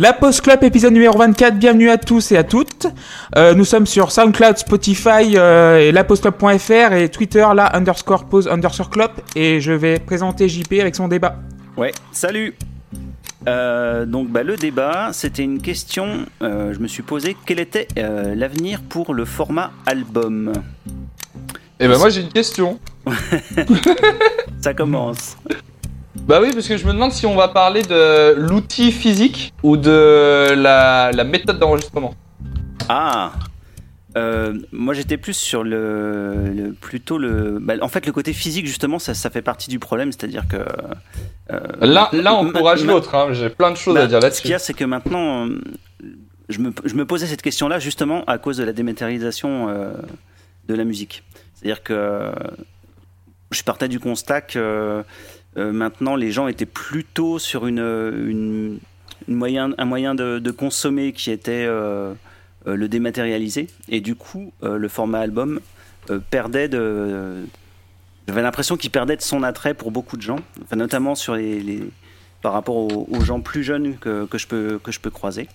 La Post Club, épisode numéro 24. Bienvenue à tous et à toutes. Euh, nous sommes sur SoundCloud, Spotify euh, et lapostclub.fr et Twitter, la underscore pause underscore club. Et je vais présenter JP avec son débat. Ouais, salut euh, donc bah, le débat, c'était une question, je me suis posé, quel était l'avenir pour le format album? Eh ben moi j'ai une question. Ça commence. Bah oui, parce que je me demande si on va parler de l'outil physique ou de la, méthode d'enregistrement. Ah euh, moi j'étais plus sur le, plutôt le bah, en fait le côté physique justement ça, ça fait partie du problème c'est à dire que euh, là là on encourage l'autre hein. j'ai plein de choses à bah, dire là-dessus ce qu'il y a c'est que maintenant je me, je me, posais cette question là justement à cause de la dématérialisation euh, de la musique c'est à dire que je partais du constat que euh, maintenant, les gens étaient plutôt sur une, moyen, un moyen de, consommer qui était euh, euh, le dématérialisé. Et du coup, le format album perdait de. J'avais l'impression qu'il perdait de son attrait pour beaucoup de gens, enfin, notamment sur les, par rapport aux, gens plus jeunes que, je peux, que je peux croiser.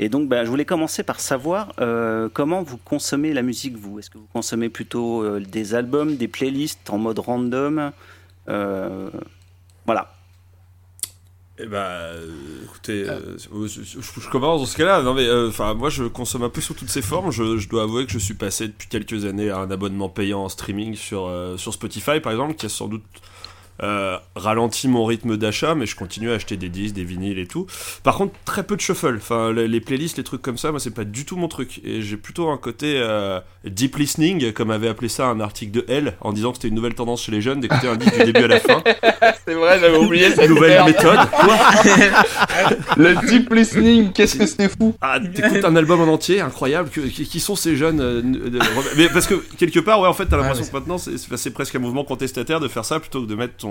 Et donc, ben, je voulais commencer par savoir comment vous consommez la musique, vous. Est-ce que vous consommez plutôt des albums, des playlists en mode random voilà. Eh ben, écoutez, euh, je, commence dans ce cas-là. Non mais, euh, enfin, moi, je consomme un peu sous toutes ces formes. Je, dois avouer que je suis passé depuis quelques années à un abonnement payant en streaming sur euh, sur Spotify, par exemple, qui a sans doute euh, ralenti mon rythme d'achat, mais je continue à acheter des disques, des vinyles et tout. Par contre, très peu de shuffle. Enfin, les, playlists, les trucs comme ça, moi, c'est pas du tout mon truc. Et j'ai plutôt un côté euh, deep listening, comme avait appelé ça un article de L, en disant que c'était une nouvelle tendance chez les jeunes d'écouter un disque du début à la fin. c'est vrai, j'avais oublié cette nouvelle méthode. Quoi Le deep listening, qu'est-ce que c'était fou Ah, t'écoutes un album en entier, incroyable. qui, sont ces jeunes euh, Mais parce que quelque part, ouais, en fait, t'as l'impression que maintenant, c'est presque un mouvement contestataire de faire ça plutôt que de mettre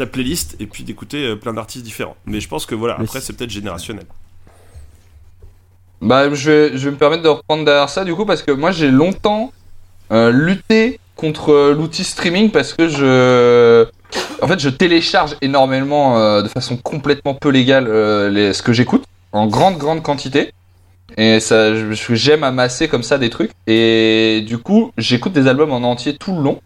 ta playlist et puis d'écouter euh, plein d'artistes différents. Mais je pense que voilà, après c'est peut-être générationnel. Bah, je vais, je vais me permettre de reprendre derrière ça du coup parce que moi j'ai longtemps euh, lutté contre euh, l'outil streaming parce que je, en fait, je télécharge énormément de façon complètement peu légale les, ce que j'écoute en grande grande quantité et ça, j'aime amasser comme ça des trucs et du coup j'écoute des albums en entier tout le long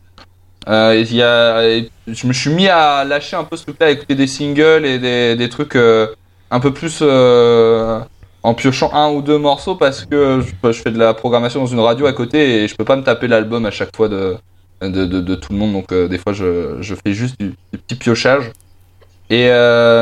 euh, y a, je me suis mis à lâcher un peu ce truc-là, à écouter des singles et des, des trucs euh, un peu plus euh, en piochant un ou deux morceaux parce que je, je, fais de la programmation dans une radio à côté et je peux pas me taper l'album à chaque fois de, de, de, tout le monde. Donc euh, des fois je, je fais juste du, du petit piochage. Et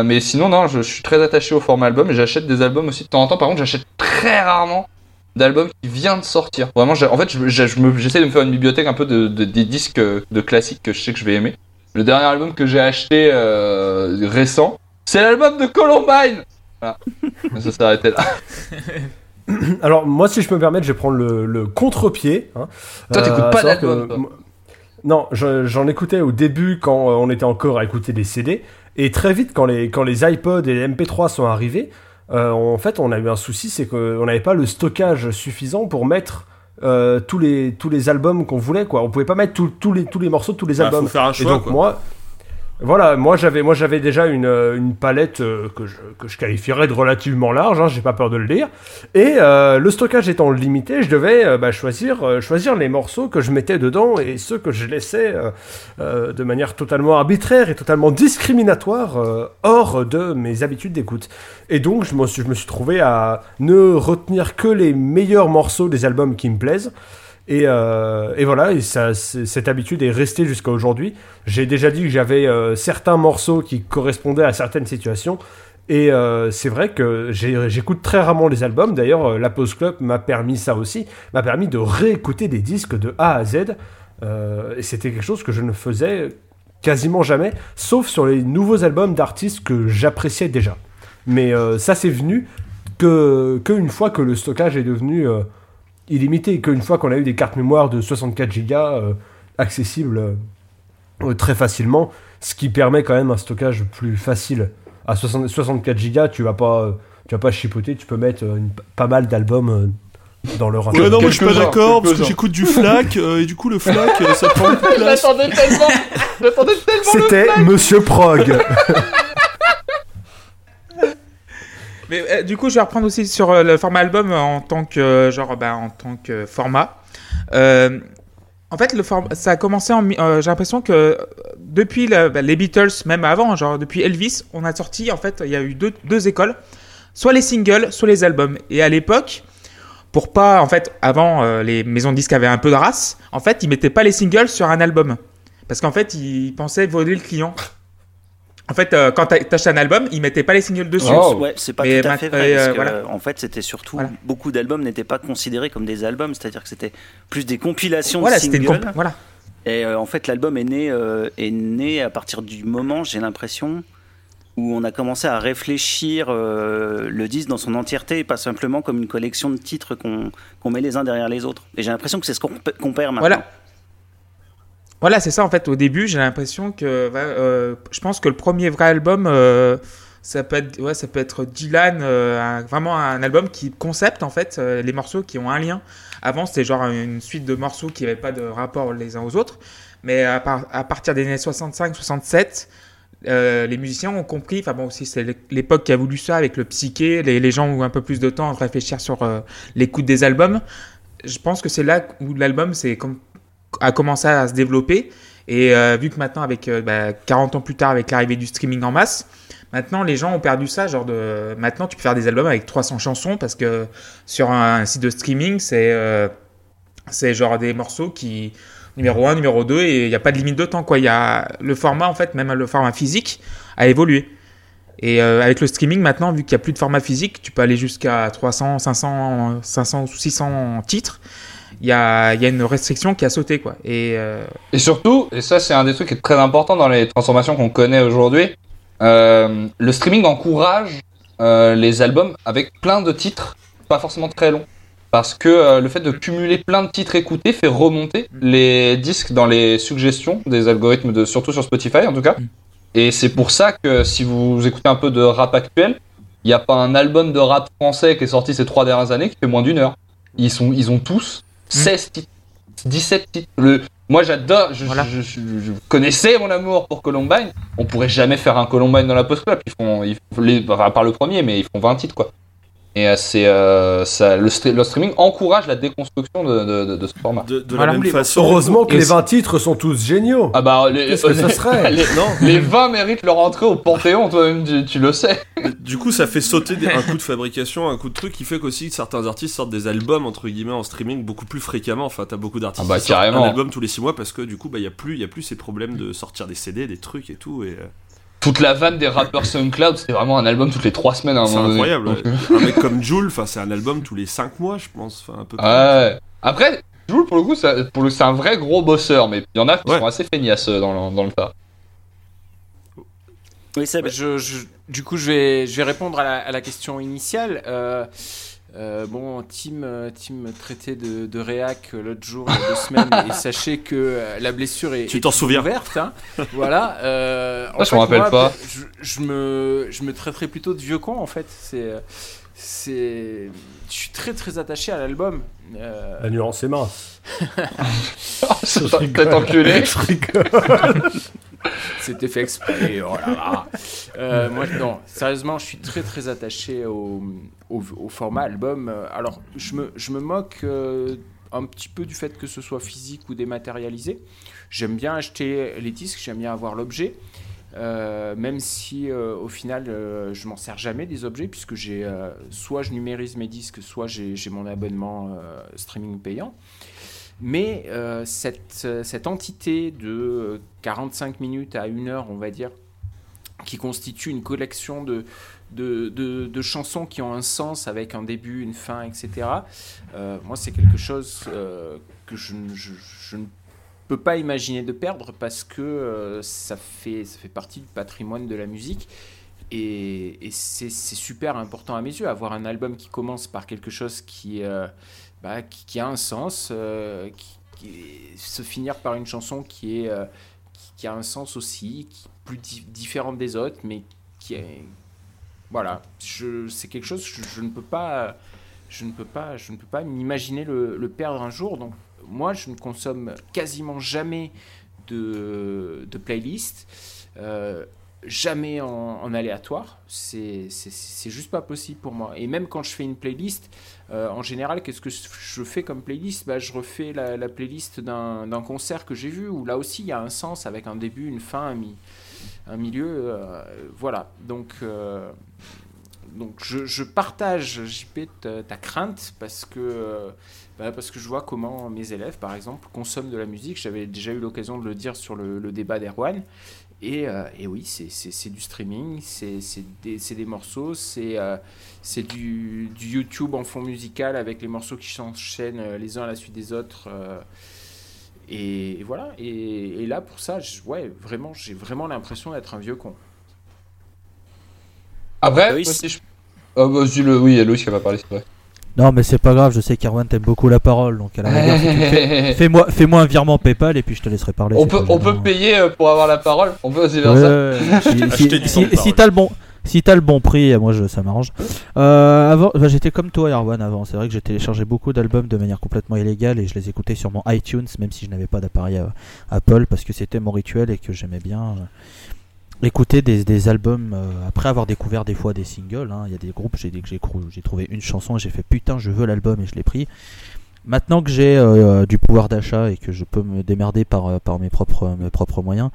mais sinon non, je, suis très attaché au format album et j'achète des albums aussi de temps en temps. Par contre, j'achète très rarement d'albums qui vient de sortir. Vraiment, en fait, j'essaie de me faire une bibliothèque un peu de, des disques de classiques que je sais que je vais aimer. Le dernier album que j'ai acheté euh, récent, c'est l'album de Columbine. Voilà. ça arrêté là. Alors moi, si je peux me permettre, je vais prendre le, contre-pied. Hein. Toi, t'écoutes euh, pas d'album Non, j'en écoutais au début quand euh, on était encore à écouter des CD. Et très vite, quand les, quand les iPods et les MP3 sont arrivés, euh, en fait, on a eu un souci, c'est qu'on n'avait pas le stockage suffisant pour mettre euh, tous les tous les albums qu'on voulait quoi. On pouvait pas mettre tous les tous les morceaux de tous les bah, albums. Faut faire un choix, Et donc moi voilà, moi j'avais déjà une, euh, palette euh, que, je, que je qualifierais de relativement large, hein, j'ai pas peur de le dire. Et euh, le stockage étant limité, je devais bah, choisir choisir les morceaux que je mettais dedans et ceux que je laissais de manière totalement arbitraire et totalement discriminatoire hors de mes habitudes d'écoute. Et donc je me suis, je me suis trouvé à ne retenir que les meilleurs morceaux des albums qui me plaisent. Et, euh, et, voilà, cette habitude est restée jusqu'à aujourd'hui. J'ai déjà dit que j'avais euh, certains morceaux qui correspondaient à certaines situations. Et euh, c'est vrai que j'écoute très rarement les albums. D'ailleurs, la Pause Club m'a permis ça aussi, m'a permis de réécouter des disques de A à Z. Et c'était quelque chose que je ne faisais quasiment jamais, sauf sur les nouveaux albums d'artistes que j'appréciais déjà. Mais ça, c'est venu que qu'une fois que le stockage est devenu illimité, qu'une fois qu'on a eu des cartes mémoire de 64 Go euh, accessibles euh, euh, très facilement, ce qui permet quand même un stockage plus facile. À 64 Go, tu vas pas, tu vas pas chipoter, tu peux mettre pas mal d'albums dans leur ouais, non, moi je suis pas d'accord parce que j'écoute du FLAC et du coup le FLAC ça prend. J'attendais tellement, j'attendais tellement. C'était Monsieur Prog. Euh, du coup, je vais reprendre aussi sur euh, le format album en tant que euh, genre, bah, en tant que format. Euh, en fait, le form- ça a commencé en. euh, J'ai l'impression que depuis bah, les Beatles, même avant, genre depuis Elvis, on a sorti. En fait, il y a eu deux, écoles, soit les singles, soit les albums. Et à l'époque, pour pas, en fait, avant, euh, les maisons de disques avaient un peu de race. En fait, ils mettaient pas les singles sur un album, parce qu'en fait, ils pensaient voler le client. En fait, euh, quand t'a- t'achètes un album, ils mettaient pas les singles dessus. Oh. Ouais, c'est pas Mais tout à fait vrai. euh, parce que, voilà. euh, En fait, c'était surtout Voilà. beaucoup d'albums n'étaient pas considérés comme des albums, c'est-à-dire que c'était plus des compilations Voilà, de singles. comp- voilà. Et euh, en fait, l'album est né euh, est né à partir du moment, j'ai l'impression, où on a commencé à réfléchir euh, le disque dans son entièreté et pas simplement comme une collection de titres qu'on met les uns derrière les autres. Et j'ai l'impression que c'est ce qu'on perd maintenant. Voilà. Voilà, c'est ça en fait. Au début, j'ai l'impression que, euh, je pense que le premier vrai album, euh, ça peut être, ouais, ça peut être Dylan, euh, vraiment un album qui concept en fait les morceaux qui ont un lien. Avant, c'était genre une suite de morceaux qui n'avaient pas de rapport les uns aux autres. Mais à, par- à partir des années 65-67, euh, les musiciens ont compris, enfin bon aussi c'est l'époque qui a voulu ça avec le psyché, les, gens ont un peu plus de temps à réfléchir sur l'écoute des albums. Je pense que c'est là où l'album c'est comme a commencé à se développer. Et euh, vu que maintenant, avec euh, bah, 40 ans plus tard, avec l'arrivée du streaming en masse, maintenant les gens ont perdu ça. Genre de maintenant, tu peux faire des albums avec 300 chansons parce que sur un, site de streaming, c'est euh, c'est genre des morceaux qui numéro 1, numéro 2 et il n'y a pas de limite de temps quoi. Y a le format en fait, même le format physique a évolué. Et avec le streaming maintenant, vu qu'il n'y a plus de format physique, tu peux aller jusqu'à 300, 500, 500 ou 600 titres. Il y a, il y a une restriction qui a sauté quoi. Et euh, Et surtout, et ça c'est un des trucs qui est très important dans les transformations qu'on connaît aujourd'hui, euh, le streaming encourage euh, les albums avec plein de titres, pas forcément très longs. Parce que le fait de cumuler plein de titres écoutés fait remonter les disques dans les suggestions des algorithmes, de, surtout sur Spotify en tout cas. Mm. Et c'est pour ça que si vous écoutez un peu de rap actuel, il n'y a pas un album de rap français qui est sorti ces trois dernières années qui fait moins d'une heure. Ils, sont, ils ont tous 16 titres, 17 titres. Le, moi j'adore, je, Voilà. je, je- je connaissais mon amour pour Columbine. On pourrait jamais faire un Columbine dans la post club. Ils font, ils font les, à part le premier, mais ils font 20 titres quoi. Et euh, c'est euh, ça, le, stre- le streaming encourage la déconstruction de, de, de, de ce format. De, de Voilà. la même Les- façon. Heureusement que les aussi- 20 titres sont tous géniaux. Ah bah les, que ça serait les, Non, les 20 méritent leur entrée au Panthéon, toi-même tu, tu le sais. du coup, ça fait sauter des- un coup de fabrication, un coup de truc qui fait qu'aussi certains artistes sortent des albums entre guillemets en streaming beaucoup plus fréquemment. Enfin, t'as beaucoup d'artistes Ah bah, qui sortent carrément. un album tous les 6 mois parce que du coup, bah, il y a plus, il y a plus ces problèmes de sortir des CD, des trucs et tout. Et euh, Toute la vanne des rappeurs SoundCloud, c'était vraiment un album toutes les 3 semaines. à un c'est moment incroyable. Ouais. un mec comme Jules, enfin, c'est un album tous les 5 mois, je pense. Enfin, un peu. Ouais. Après, Jules, pour le coup, ça- pour le- c'est un vrai gros bosseur, mais il y en a qui Ouais. sont assez feignasses euh, dans le, dans le tas. Oui, Seb. Je, je- du coup, je vais, je vais répondre à la, à la question initiale. Euh, euh, bon, Tim, euh, Tim me traitait de, de réac euh, l'autre jour, il y a deux semaines, et sachez que euh, la blessure est, Tu est t'en souviens. ouverte. hein. voilà. Euh, en je m'en rappelle moi, pas. Je, je me, je me traiterais plutôt de vieux con, en fait. C'est, c'est, je suis très très attaché à l'album. Euh, La nuance est mince. C'est peut-être enculé. Je rigole. C'était fait exprès. Oh là là. Euh, sérieusement, je suis très très attaché au, format album. Euh, Alors, je me, je me moque euh, un petit peu du fait que ce soit physique ou dématérialisé. J'aime bien acheter les disques, j'aime bien avoir l'objet. Même si au final je m'en sers jamais des objets puisque j'ai soit je numérise mes disques soit j'ai mon abonnement streaming payant mais euh, cette, euh, cette entité de euh, 45 minutes à 1 heure, on va dire, qui constitue une collection de, de, de- chansons qui ont un sens avec un début, une fin, etc., euh, moi, c'est quelque chose euh, que je, ne- peux pas imaginer de perdre parce que euh, ça, fait, ça fait partie du patrimoine de la musique. Et, c'est super important à mes yeux, avoir un album qui commence par quelque chose qui, euh, bah, qui, a un sens, euh, qui, se finir par une chanson qui, est, euh, qui, a un sens aussi, qui plus di- différente des autres, mais qui est... Voilà, c'est quelque chose, je, je ne peux pas... Je ne peux pas, je ne peux pas m'imaginer le, perdre un jour. Donc, moi, je ne consomme quasiment jamais de, playlists. Euh, jamais en, en aléatoire. C'est juste pas possible pour moi. Et même quand je fais une playlist, euh, en général, qu'est-ce que je fais comme playlist? Bah, Je refais la, la playlist d'un concert que j'ai vu, où là aussi il y a un sens avec un début, une fin, un, mi- un milieu. euh, voilà. Donc. euh, donc je, partage, JP, ta, crainte parce que, bah, parce que je vois comment mes élèves, par exemple, consomment de la musique. J'avais déjà eu l'occasion de le dire sur le, le débat d'Erwan. Et, euh, et oui, c'est- du streaming, c'est des, morceaux, c'est euh, du, du YouTube en fond musical avec les morceaux qui s'enchaînent euh, les uns à la suite des autres. euh, et, et voilà. Et, et là, pour ça, ouais, vraiment, j'ai vraiment l'impression d'être un vieux con. Après, Loïs. moi, si je... Ah, bah, dis le... oui, il y a Loïs qui va parler, c'est vrai. Non, mais c'est pas grave, je sais qu'Erwan t'aime beaucoup la parole, donc à la rigueur, fais- fais-moi fais-moi un virement PayPal et puis je te laisserai parler. on peut, on peut payer euh, pour avoir la parole On peut aussi faire Ouais, ça. Si- si, si- si t'as le bon, si t'as le bon prix, moi je, ça m'arrange. Euh, avant, bah, j'étais comme toi, Erwan, avant. C'est vrai que j'ai téléchargé beaucoup d'albums de manière complètement illégale et je les écoutais sur mon iTunes, même si je n'avais pas d'appareil euh, Apple, parce que c'était mon rituel et que j'aimais bien euh, écouter des, des albums euh, après avoir découvert des fois des singles. hein. Il y a des groupes, j'ai que j'ai trouvé une chanson et j'ai fait putain, je veux l'album et je l'ai pris. Maintenant que j'ai euh, du pouvoir d'achat et que je peux me démerder par, euh, par mes, propres, mes propres moyens,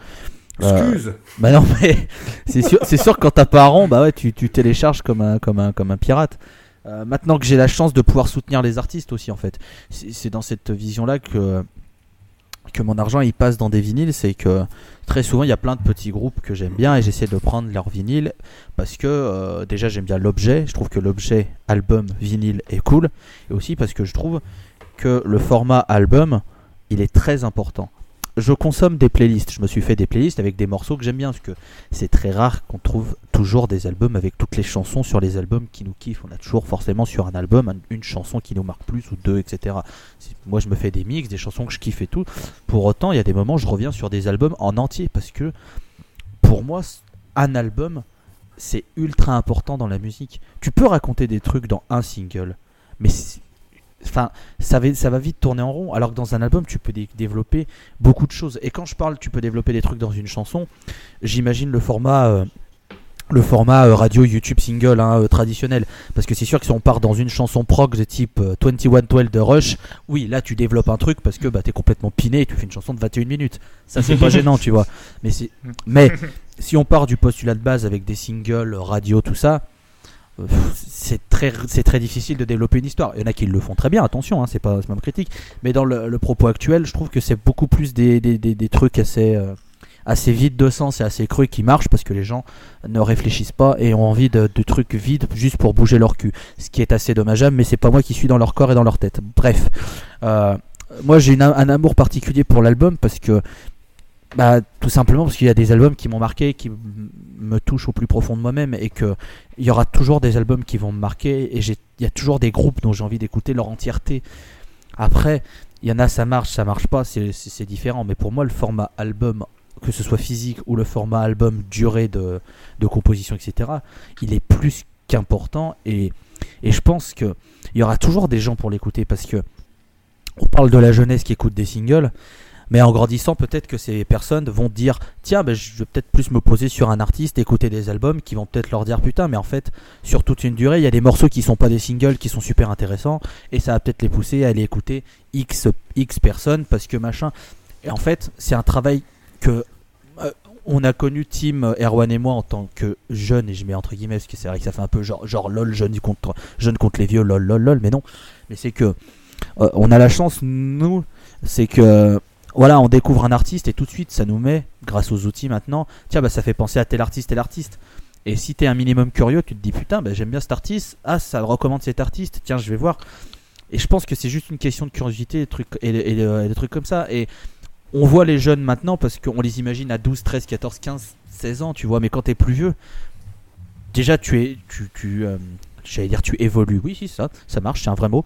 euh, Excuse. bah non mais c'est sûr, c'est sûr que quand t'as pas un rond, bah ouais, tu, tu télécharges comme un, comme un, comme un pirate. Euh, maintenant que j'ai la chance de pouvoir soutenir les artistes aussi en fait, c'est dans cette vision-là que que mon argent il passe dans des vinyles, c'est que très souvent il y a plein de petits groupes que j'aime bien et j'essaie de prendre leur vinyle parce que euh, déjà j'aime bien l'objet, je trouve que l'objet album vinyle est cool et aussi parce que je trouve que le format album il est très important je consomme des playlists. Je me suis fait des playlists avec des morceaux que j'aime bien, parce que c'est très rare qu'on trouve toujours des albums avec toutes les chansons sur les albums qui nous kiffent. On a toujours forcément sur un album un- une chanson qui nous marque plus ou deux, etc. Moi, je me fais des mix, des chansons que je kiffe et tout. Pour autant, il y a des moments où je reviens sur des albums en entier, parce que pour moi, un album, c'est ultra important dans la musique. Tu peux raconter des trucs dans un single, mais Enfin, ça va, ça va vite tourner en rond, alors que dans un album, tu peux dé- développer beaucoup de choses. Et quand je parle, tu peux développer des trucs dans une chanson, j'imagine le format, euh, le format euh, radio YouTube single hein, euh, traditionnel. Parce que c'est sûr que si on part dans une chanson prog de type euh, 2112 de Rush, oui, là tu développes un truc parce que bah, t'es complètement piné et tu fais une chanson de 21 minutes. Ça, c'est pas gênant, tu vois. Mais, mais si on part du postulat de base avec des singles, radio, tout ça. C'est très, c'est très difficile de développer une histoire. Il y en a qui le font très bien, attention, hein, c'est pas, ma critique. Mais dans le, propos actuel, je trouve que c'est beaucoup plus des, des, des, trucs assez, euh, assez vides de sens et assez creux qui marchent parce que les gens ne réfléchissent pas et ont envie de, trucs vides juste pour bouger leur cul. Ce qui est assez dommageable, mais c'est pas moi qui suis dans leur corps et dans leur tête. Bref, Euh, moi j'ai un amour particulier pour l'album parce que bah, tout simplement parce qu'il y a des albums qui m'ont marqué, qui me touchent au plus profond de moi-même et que il y aura toujours des albums qui vont me marquer et il y a toujours des groupes dont j'ai envie d'écouter leur entièreté. Après, il y en a ça marche, ça marche pas, c'est différent. Mais pour moi, le format album, que ce soit physique ou le format album durée de, de composition, etc., il est plus qu'important et, et je pense que il y aura toujours des gens pour l'écouter parce que on parle de la jeunesse qui écoute des singles. Mais en grandissant, peut-être que ces personnes vont dire Tiens, ben, je vais peut-être plus me poser sur un artiste, écouter des albums qui vont peut-être leur dire Putain, mais en fait, sur toute une durée, il y a des morceaux qui sont pas des singles qui sont super intéressants et ça va peut-être les pousser à aller écouter X, X personnes parce que machin. Et en fait, c'est un travail que euh, on a connu Tim, euh, Erwan et moi en tant que jeunes, et je mets entre guillemets parce que c'est vrai que ça fait un peu genre, genre lol, jeune contre, jeune contre les vieux, lol, lol, lol, mais non. Mais c'est que euh, on a la chance, nous, c'est que voilà, on découvre un artiste et tout de suite ça nous met, grâce aux outils maintenant, tiens, bah ça fait penser à tel artiste, tel artiste. Et si t'es un minimum curieux, tu te dis putain, bah, j'aime bien cet artiste, ah ça recommande cet artiste, tiens, je vais voir. Et je pense que c'est juste une question de curiosité et, trucs, et, et- et des trucs comme ça. Et on voit les jeunes maintenant parce qu'on les imagine à 12, 13, 14, 15, 16 ans, tu vois, mais quand t'es plus vieux, déjà tu es. Tu, tu, euh, J'allais dire tu évolues, oui, si, ça, ça marche, c'est un vrai mot.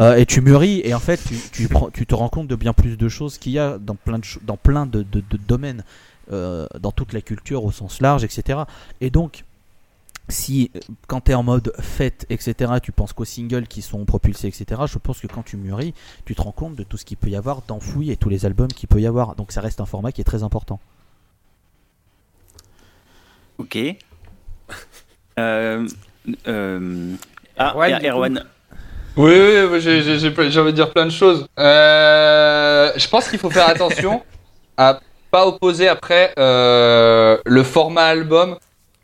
Euh, et tu mûris, et en fait, tu, tu, prends- tu te rends compte de bien plus de choses qu'il y a dans plein de, dans plein de, de- de domaines, euh, dans toute la culture au sens large, etc. Et donc, si euh, quand tu es en mode fête, etc., tu penses qu'aux singles qui sont propulsés, etc., je pense que quand tu mûris, tu te rends compte de tout ce qu'il peut y avoir d'enfoui et tous les albums qu'il peut y avoir. Donc ça reste un format qui est très important. Ok. Euh, ah, Erwan, Er-. Oui, oui, oui, j'ai- j'ai j'ai- j'ai envie de dire plein de choses. Euh, je pense qu'il faut faire attention à pas opposer après euh, le format album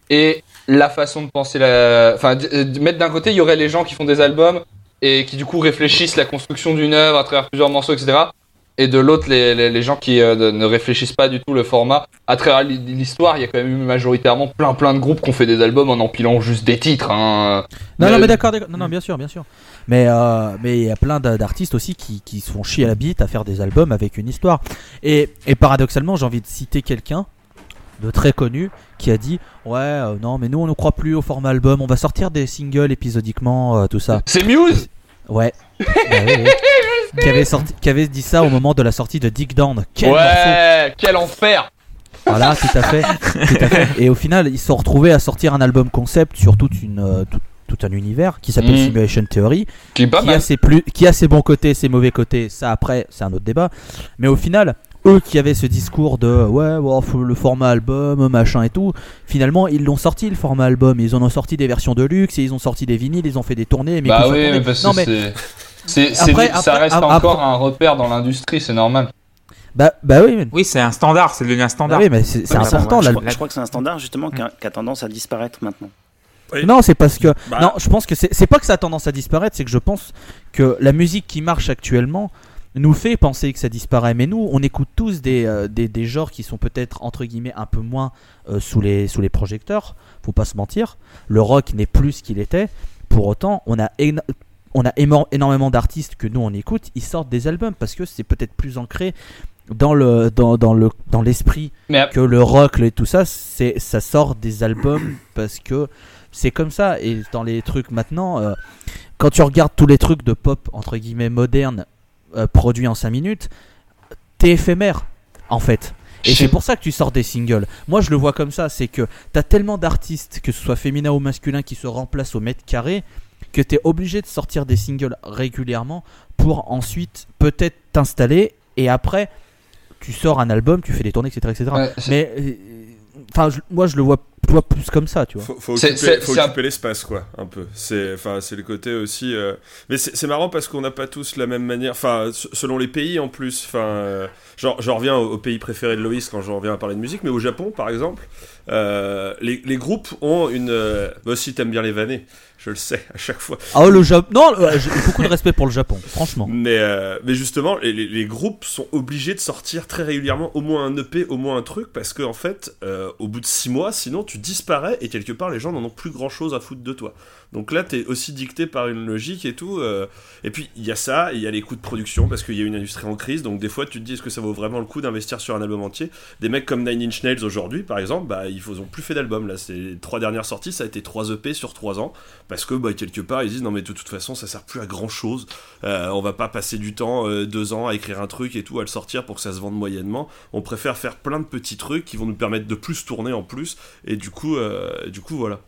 et la façon de penser la. Enfin, d- euh, mettre d'un côté, il y aurait les gens qui font des albums et qui du coup réfléchissent la construction d'une œuvre à travers plusieurs morceaux, etc. Et de l'autre, les, les, les gens qui euh, ne- réfléchissent pas du tout le format. À travers l'hi- l'histoire, il y a quand même eu majoritairement plein plein de groupes qui ont fait des albums en empilant juste des titres. Hein. Non, Mais- non, mais d'accord. Non, non, bien sûr, bien sûr. Mais euh, mais il y a plein d'a- d'artistes aussi qui, qui se font chier à la bite à faire des albums avec une histoire. Et, et paradoxalement, j'ai envie de citer quelqu'un de très connu qui a dit ouais euh, non mais nous on ne croit plus au format album on va sortir des singles épisodiquement euh, tout ça C'est Muse ouais Bah oui, oui. qui avait sorti qui avait dit ça au moment de la sortie de Dick Down quel morceau Ouais, quel enfer voilà, tout à fait, tout à fait. Et au final, ils se sont retrouvés à sortir un album concept sur toute une, euh, tout, tout un univers qui s'appelle Mhm. Simulation Theory, Qui a, ses plus, qui a ses bons côtés, ses mauvais côtés. Ça, après, c'est un autre débat. Mais au final, eux qui avaient ce discours de ouais, faut le format album, machin et tout, finalement, ils l'ont sorti le format album. Ils en ont sorti des versions de luxe et ils ont sorti des vinyles, ils ont fait des tournées. Mais Bah oui, mais parce non, que mais c'est. ça reste après- encore un repère dans l'industrie, c'est normal. bah, bah oui, mais, Oui, c'est un standard, c'est devenu un bah standard. oui, mais c'est important. ouais, Je je crois que c'est un standard justement qui a, qui a tendance à disparaître maintenant. Oui. Non, c'est parce que Bah. non, je pense que c'est pas que ça a tendance à disparaître, c'est que je pense que la musique qui marche actuellement nous fait penser que ça disparaît. Mais nous, on écoute tous des, euh, des, des genres qui sont peut-être entre guillemets un peu moins euh, sous les sous les projecteurs. Faut pas se mentir. Le rock n'est plus ce qu'il était. Pour autant, on a on a énormément d'artistes que nous on écoute, ils sortent des albums parce que c'est peut-être plus ancré dans le dans, dans le dans l'esprit que le rock et tout ça c'est ça sort des albums parce que c'est comme ça et dans les trucs maintenant euh, quand tu regardes tous les trucs de pop entre guillemets moderne euh, produits en 5 minutes t'es éphémère en fait et c'est pour ça que tu sors des singles. Moi, je le vois comme ça, c'est que t'as tellement d'artistes, que ce soit féminin ou masculin, qui se remplacent au mètre carré, que t'es obligé de sortir des singles régulièrement pour ensuite peut-être t'installer et après tu sors un album, tu fais des tournées, etc., etc. Ouais, Mais euh, enfin, moi, je le vois, plus comme ça, tu vois. Faut, faut occuper, l'espace, quoi, un peu. C'est, enfin, c'est le côté aussi. euh, Mais c'est marrant parce qu'on n'a pas tous la même manière. Enfin, selon les pays en plus. Enfin, euh, genre, j'en reviens au, au pays préféré de Loïs quand j'en reviens à parler de musique, mais au Japon, par exemple, euh, les, les groupes ont une. Euh... Moi aussi, t'aimes bien les vanner. Je le sais à chaque fois. Ah, le Japon. Non, euh, j'ai beaucoup de respect pour le Japon, franchement. Mais, euh, mais justement, les, groupes sont obligés de sortir très régulièrement au moins un EP, au moins un truc, parce que en fait, euh, au bout de 6 mois, sinon tu disparais et quelque part les gens n'en ont plus grand chose à foutre de toi. Donc là, t'es aussi dicté par une logique et tout. euh, et puis il y a ça, il y a les coûts de production, parce qu'il y a une industrie en crise. Donc des fois, tu te dis est-ce que ça vaut vraiment le coup d'investir sur un album entier? Des mecs comme Nine Inch Nails aujourd'hui, par exemple, bah ils ont plus fait d'album. Là, les trois dernières sorties, ça a été 3 EP sur 3 ans, parce que bah, quelque part, ils disent non mais de toute façon, ça sert plus à grand chose. Euh, on va pas passer du temps, euh, deux ans, à écrire un truc et tout, à le sortir pour que ça se vende moyennement. On préfère faire plein de petits trucs qui vont nous permettre de plus tourner en plus. Et du coup, euh, du coup voilà.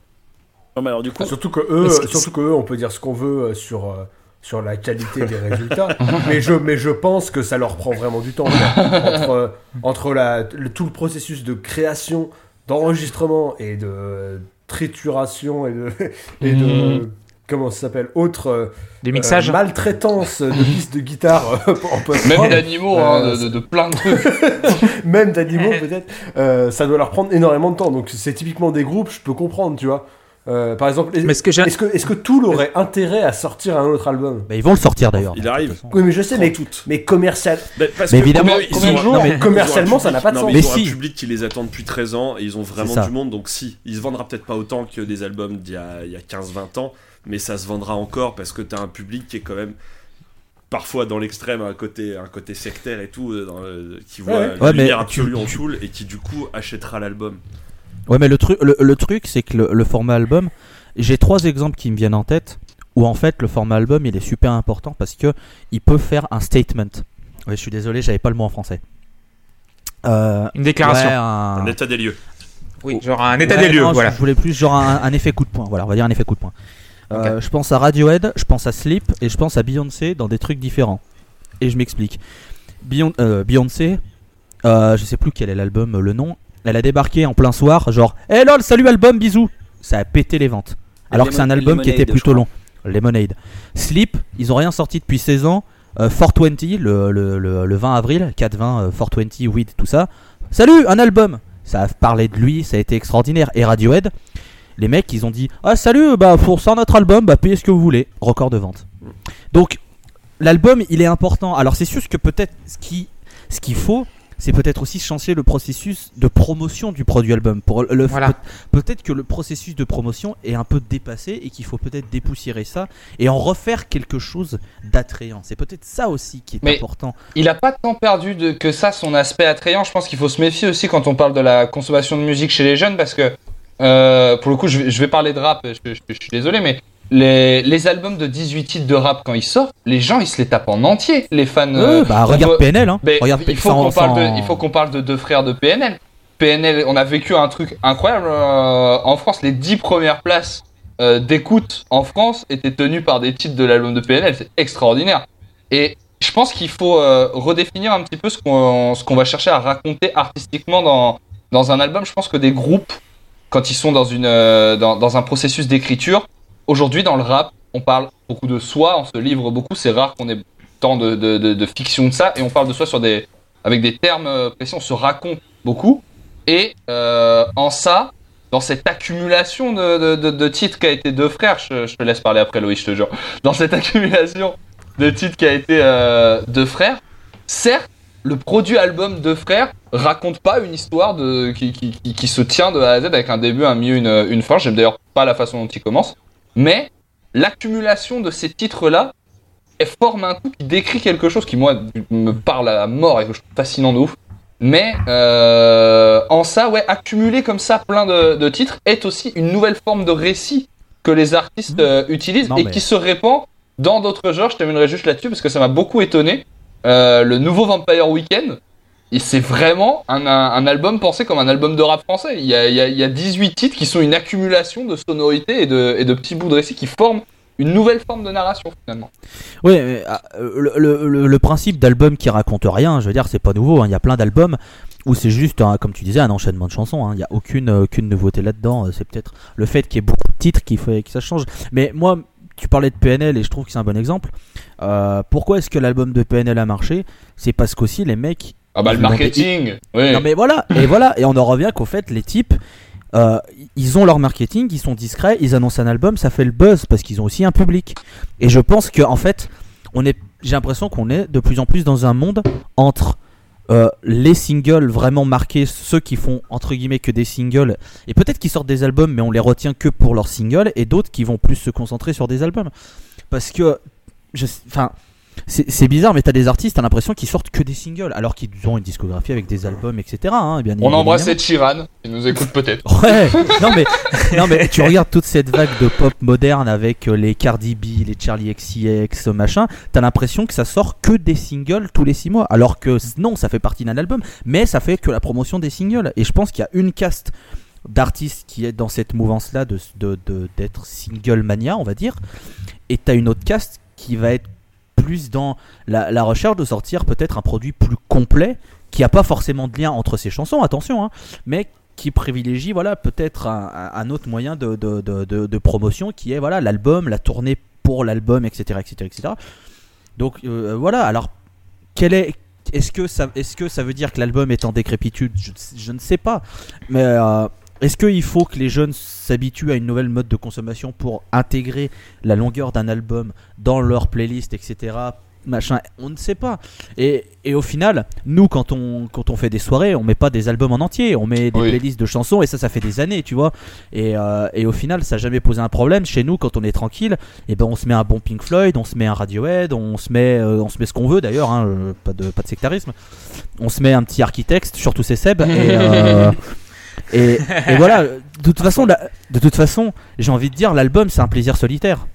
Non, mais alors du coup, Surtout que eux, que- surtout que eux, on peut dire ce qu'on veut euh, sur euh, sur la qualité des résultats, mais je mais je pense que ça leur prend vraiment du temps entre euh, entre la le- tout le processus de création, d'enregistrement et de trituration et de et de Mhm. comment ça s'appelle autre euh, Des mixages. euh, maltraitance de pistes de guitare euh, en post Même d'animaux, hein, Euh, de, de- de plein de trucs. même d'animaux peut-être, euh, ça doit leur prendre énormément de temps. Donc c'est typiquement des groupes, je peux comprendre, tu vois. Euh, par exemple, que est-ce que, est-ce que Tool aurait intérêt à sortir un autre album? Bah, ils vont le sortir d'ailleurs. Il arrive. Oui, mais je sais, mais, mais commercial. Mais, parce Mais que- évidemment, ils ont- non, mais ils commercialement, ça public- n'a pas de non, sens. mais Mais ils ont si. un public qui les attend depuis 13 ans et ils ont vraiment du monde. Donc si, il se vendra peut-être pas autant que des albums d'il y a, a 15-20 ans, mais ça se vendra encore parce que t'as un public qui est quand même parfois dans l'extrême un côté un côté sectaire et tout euh, dans le- qui voit Ouais, la ouais. lumière Ouais, tu- en tu- Tool et qui du coup achètera l'album Ouais, mais le truc, le, le truc, c'est que le, le format album, j'ai trois exemples qui me viennent en tête où en fait le format album il est super important parce que il peut faire un statement. Ouais, je suis désolé, j'avais pas le mot en français. Euh, Une déclaration. ouais, un- un état des lieux Oui, genre un état Ouais, des lieux, non, voilà. Je voulais plus genre un, un effet coup de poing. Voilà, on va dire un effet coup de poing. Euh, Je pense à Radiohead, je pense à Sleep et je pense à Beyoncé dans des trucs différents. Et je m'explique. Euh, Beyoncé, euh, je sais plus quel est l'album, le nom. Elle a débarqué en plein soir, genre, hé lol, salut album, bisous. Ça a pété les ventes. Alors que c'est un album qui était plutôt long. Lemonade. Sleep, ils ont rien sorti depuis 16 ans. Euh, 420, le, le, le, le 20 avril, 420, euh, 420, weed, tout ça. Salut, un album. Ça a parlé de lui, ça a été extraordinaire. Et Radiohead, les mecs, ils ont dit Ah, salut, bah pour ça, notre album, bah payez ce que vous voulez. Record de vente. Donc, l'album, il est important. Alors, c'est sûr que peut-être ce qui- ce qu'il faut, c'est peut-être aussi changer le processus de promotion du produit album. Pour le, Voilà. peut- Peut-être que le processus de promotion est un peu dépassé et qu'il faut peut-être dépoussiérer ça et en refaire quelque chose d'attrayant. C'est peut-être ça aussi qui est Mais- important. Il a pas tant perdu de, que ça son aspect attrayant. Je pense qu'il faut se méfier aussi quand on parle de la consommation de musique chez les jeunes parce que, euh, pour le coup, je vais, je vais parler de rap, je, je- je suis désolé, mais les, les albums de 18 titres de rap quand ils sortent, les gens ils se les tapent en entier, les fans. euh, bah, on regarde voit- PNL. Hein. Mais regarde il, faut qu'on parle de, parle deux frères de PNL. PNL, on a vécu un truc incroyable euh, en France. Les 10 premières places euh, d'écoute en France étaient tenues par des titres de l'album de PNL. C'est extraordinaire. Et je pense qu'il faut euh, redéfinir un petit peu ce qu'on va chercher à raconter artistiquement dans, dans un album. Je pense que des groupes, quand ils sont dans, une, euh, dans, dans un processus d'écriture, aujourd'hui dans le rap, on parle beaucoup de soi, on se livre beaucoup. C'est rare qu'on ait tant de, de, de, fiction de ça. Et on parle de soi avec des termes euh, précis. On se raconte beaucoup. Et euh, en ça, dans cette accumulation de, titres qu'a été Deux Frères, je, te laisse parler après Loïc, je te jure. Dans cette accumulation de titres qu'a été euh, Deux Frères, certes, le produit album Deux Frères raconte pas une histoire qui, qui, qui, qui se tient de A à Z avec un début, un milieu, une, une fin. J'aime d'ailleurs pas la façon dont il commence. Mais l'accumulation de ces titres-là forme un tout qui décrit quelque chose qui, moi, me parle à la mort et que je trouve fascinant de ouf. Mais euh, en ça, ouais, accumuler comme ça plein de, de titres est aussi une nouvelle forme de récit que les artistes euh, utilisent Non, et mais- qui se répand dans d'autres genres. Je terminerai juste là-dessus parce que ça m'a beaucoup étonné. Euh, le nouveau Vampire Weekend, et c'est vraiment un, un, album pensé comme un album de rap français. Il y, a, il, y a, il y a 18 titres qui sont une accumulation de sonorités et de, et de petits bouts de récit qui forment une nouvelle forme de narration finalement. Oui, ah, le, le- principe d'album qui raconte rien, je veux dire, c'est pas nouveau. hein. Il y a plein d'albums où c'est juste, comme tu disais, un enchaînement de chansons. hein. Il n'y a aucune, aucune nouveauté là-dedans. Euh, C'est peut-être le fait qu'il y ait beaucoup de titres qui fait que ça change. Mais moi, tu parlais de PNL et je trouve que c'est un bon exemple. Euh, pourquoi est-ce que l'album de PNL a marché? C'est parce qu'aussi les mecs Ah bah le marketing oui. non mais voilà, et voilà, et on en revient qu'au fait les types, euh, ils ont leur marketing, ils sont discrets, ils annoncent un album, ça fait le buzz parce qu'ils ont aussi un public. Et je pense que en fait, on est, j'ai l'impression qu'on est de plus en plus dans un monde entre euh, les singles vraiment marqués, ceux qui font entre guillemets que des singles, et peut-être qu'ils sortent des albums, mais on les retient que pour leurs singles, et d'autres qui vont plus se concentrer sur des albums, parce que, enfin. C'est bizarre, mais t'as des artistes, t'as l'impression qu'ils sortent que des singles, alors qu'ils ont une discographie avec des albums, etc. hein, bien On embrasse. Ed Sheeran, qui nous écoute peut-être. Ouais, non mais, non mais tu regardes toute cette vague de pop moderne avec euh, les Cardi B, les Charlie XCX, machin, t'as l'impression que ça sort que des singles tous les 6 mois, alors que non, ça fait partie d'un album, mais ça fait que la promotion des singles. Et je pense qu'il y a une caste d'artistes qui est dans cette mouvance-là de de- de- d'être single mania, on va dire, et t'as une autre caste qui va être plus dans la, recherche de sortir peut-être un produit plus complet qui a pas forcément de lien entre ses chansons, attention, hein, mais qui privilégie voilà peut-être un, autre moyen de, de, de, promotion qui est voilà l'album, la tournée pour l'album, etc., etc., etc. Donc euh, voilà. Alors quel est est-ce que ça est-ce que ça veut dire que l'album est en décrépitude? Je, je ne sais pas. Mais euh, est-ce qu'il faut que les jeunes s'habituent à une nouvelle mode de consommation pour intégrer la longueur d'un album dans leur playlist, etc. Machin, on ne sait pas. Et, et au final, nous, quand on, quand on fait des soirées, on met pas des albums en entier, on met des Oui. playlists de chansons, et ça, ça fait des années, tu vois. Et, euh, et au final, ça n'a jamais posé un problème. Chez nous, quand on est tranquille, et ben on se met un bon Pink Floyd, on se met un Radiohead, on se met, euh, on se met ce qu'on veut d'ailleurs, hein, euh, pas, de, pas de sectarisme. On se met un petit architecte, surtout c'est Seb. Et, euh, et, et voilà, de toute façon, la- de toute façon, j'ai envie de dire, l'album c'est un plaisir solitaire.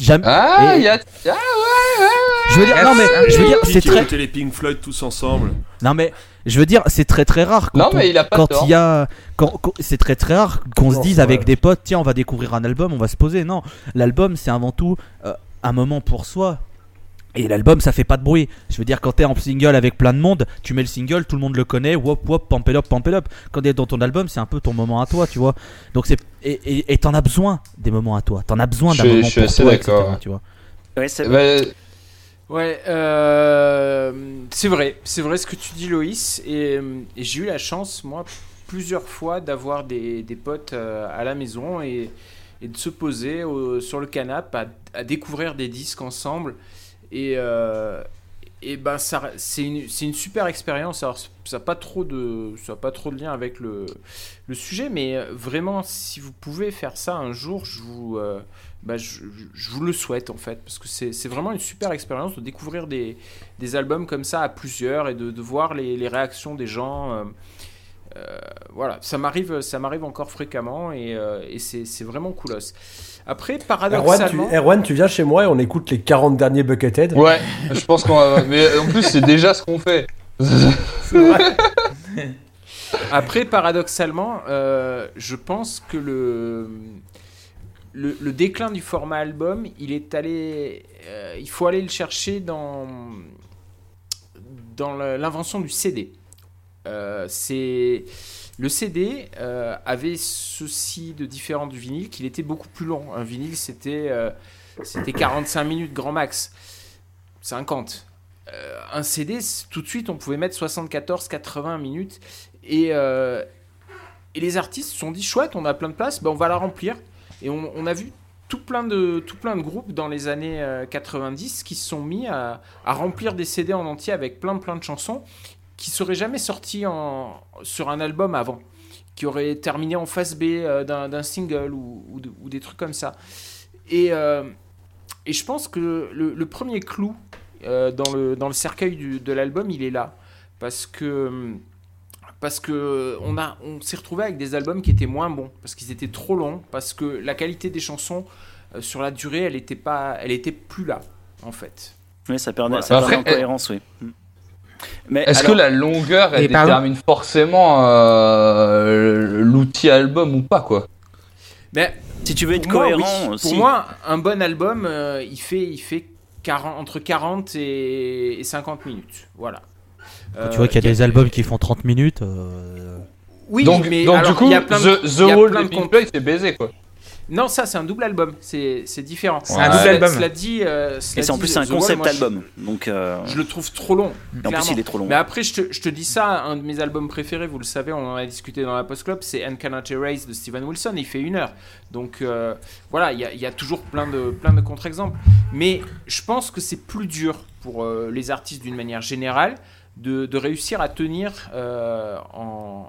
Jamais. Ah, Et- il y a. Ah, ouais, ouais, ouais. Je veux dire, non mais, je veux dire, c'est très, les Pink Floyd tous ensemble. non mais, je veux dire, c'est très très rare. Quand Non, on- mais il a pas quand tort. il y a, quand, quand- c'est très très rare qu'on se Non, dise avec des potes, tiens, on va découvrir un album, on va se poser. Non, l'album c'est avant tout euh, un moment pour soi. Et l'album, ça fait pas de bruit. Je veux dire, quand t'es en single avec plein de monde, tu mets le single, tout le monde le connaît, wop wop, pump it up, pump it up. Quand t'es dans ton album, c'est un peu ton moment à toi, tu vois. Donc c'est et et- et t'en as besoin des moments à toi. T'en as besoin d'un Je- moment je suis pour assez toi, etc.. Tu vois. Ouais, c'est- Bah, Ouais, euh, c'est vrai, c'est vrai ce que tu dis Loïs, et, et j'ai eu la chance, moi, plusieurs fois d'avoir des, des potes euh, à la maison et, et de se poser au- sur le canapé à, à découvrir des disques ensemble, et, euh, et ben ça, c'est une, c'est une super expérience, alors ça n'a pas, trop de- ça pas trop de lien avec le, le sujet, mais euh, vraiment, si vous pouvez faire ça un jour, je vous... euh, bah, je, je vous le souhaite en fait, parce que c'est vraiment une super expérience de découvrir des, des albums comme ça à plusieurs et de, de voir les, les réactions des gens. euh, voilà, ça m'arrive, encore fréquemment et, et c'est c'est vraiment coolos. Après, Erwan tu, paradoxalement, Erwan, tu viens chez moi et on écoute les 40 derniers Buckethead. ouais, je pense qu'on va. Mais en plus, c'est déjà ce qu'on fait. après paradoxalement, euh, je pense que le, le le déclin du format album, il est allé, euh, il faut aller le chercher dans dans l'invention du CD. Euh, c'est le CD euh, avait ceci de différent du vinyle qu'il était beaucoup plus long. Un vinyle c'était euh, c'était 45 minutes grand max, 50. Euh, un CD tout de suite on pouvait mettre 74 80 minutes et euh, et les artistes se sont dit chouette on a plein de place ben on va la remplir et on, a vu tout plein de tout plein de groupes dans les années euh, 90 qui se sont mis à, à remplir des CD en entier avec plein plein de chansons qui seraient jamais sorties en, sur un album avant, qui auraient terminé en face B euh, d'un d'un single ou, ou de- ou des trucs comme ça. Et, euh, et je pense que le, le premier clou euh, dans, le, dans le cercueil du- de l'album, il est là. Parce que, parce que on, a- on s'est retrouvé avec des albums qui étaient moins bons, parce qu'ils étaient trop longs, parce que la qualité des chansons, euh, sur la durée, elle était, pas, elle était plus là, en fait. Oui, ça perdait, Voilà. ça perdait Après, en cohérence, oui. Est-ce alors- que la longueur elle pardon détermine forcément euh, l'outil album ou pas quoi Mais si tu veux être moi, cohérent, oui. si. Pour moi, un bon album, euh, il fait, il fait 40, entre 40 et, et 50 minutes. Voilà. Euh, tu vois qu'il y a des albums qui font 30 minutes. euh, Oui, Donc, mais donc alors, du coup, il y a plein de- The, The y a Wall plein de de Pink Floyd c'est baisé quoi. Non, ça, c'est un double album. C'est c'est différent. C'est un double album. Cela dit, euh, Et c'est en plus c'est un concept moi, album. Donc, euh, Je, le trouve trop long. en plus, clairement. il est trop long. Mais après, je te, je te dis ça, un de mes albums préférés, vous le savez, on en a discuté dans la Post Club, c'est And Cannot Erase de Steven Wilson, il fait une heure. Donc euh, voilà, il y, a- il y a toujours plein de, plein de contre-exemples. Mais je pense que c'est plus dur pour euh, les artistes d'une manière générale de, de réussir à tenir euh, en,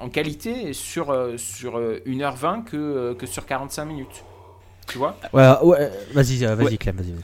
en qualité sur, euh, sur euh, 1h20 que, euh, que sur 45 minutes. Tu vois? Ouais, ouais, vas-y, euh, vas-y, Ouais. Clem, vas-y. vas-y.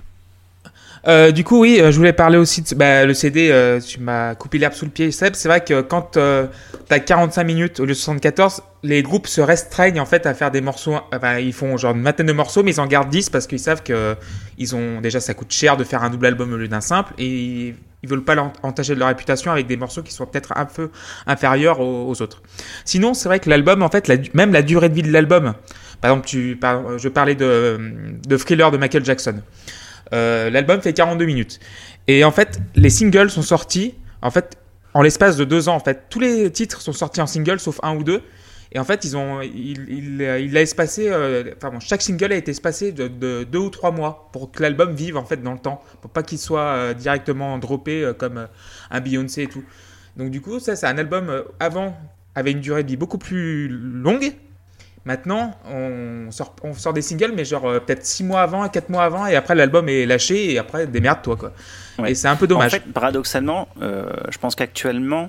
Euh, du coup, oui, euh, je voulais parler aussi de bah, le CD. euh, tu m'as coupé l'herbe sous le pied, Seb. C'est vrai que quand euh, t'as 45 minutes au lieu de 74, les groupes se restreignent en fait à faire des morceaux. Enfin, ils font genre une vingtaine de morceaux, mais ils en gardent 10 parce qu'ils savent que ils ont déjà ça coûte cher de faire un double album au lieu d'un simple et ils, veulent pas entacher de leur réputation avec des morceaux qui sont peut-être un peu inférieurs aux, autres. Sinon, c'est vrai que l'album, en fait, même la durée de vie de l'album. Par exemple, je parlais de, de Thriller de Michael Jackson. Euh, L'album fait 42 minutes. Et en fait, les singles sont sortis, en fait, en l'espace de deux ans. En fait, tous les titres sont sortis en single, sauf un ou deux. Et en fait, ils ont, il, il, il l'a espacé. euh, enfin bon, chaque single a été espacé de, de deux ou trois mois pour que l'album vive en fait dans le temps, pour pas qu'il soit euh, directement droppé euh, comme euh, un Beyoncé et tout. Donc du coup, ça, c'est un album euh, avant avait une durée de vie beaucoup plus longue. Maintenant, on sort, on sort des singles, mais genre euh, peut-être 6 mois avant, 4 mois avant, et après l'album est lâché, et après démerde-toi quoi. Ouais. Et c'est un peu dommage. En fait, paradoxalement, euh, je pense qu'actuellement,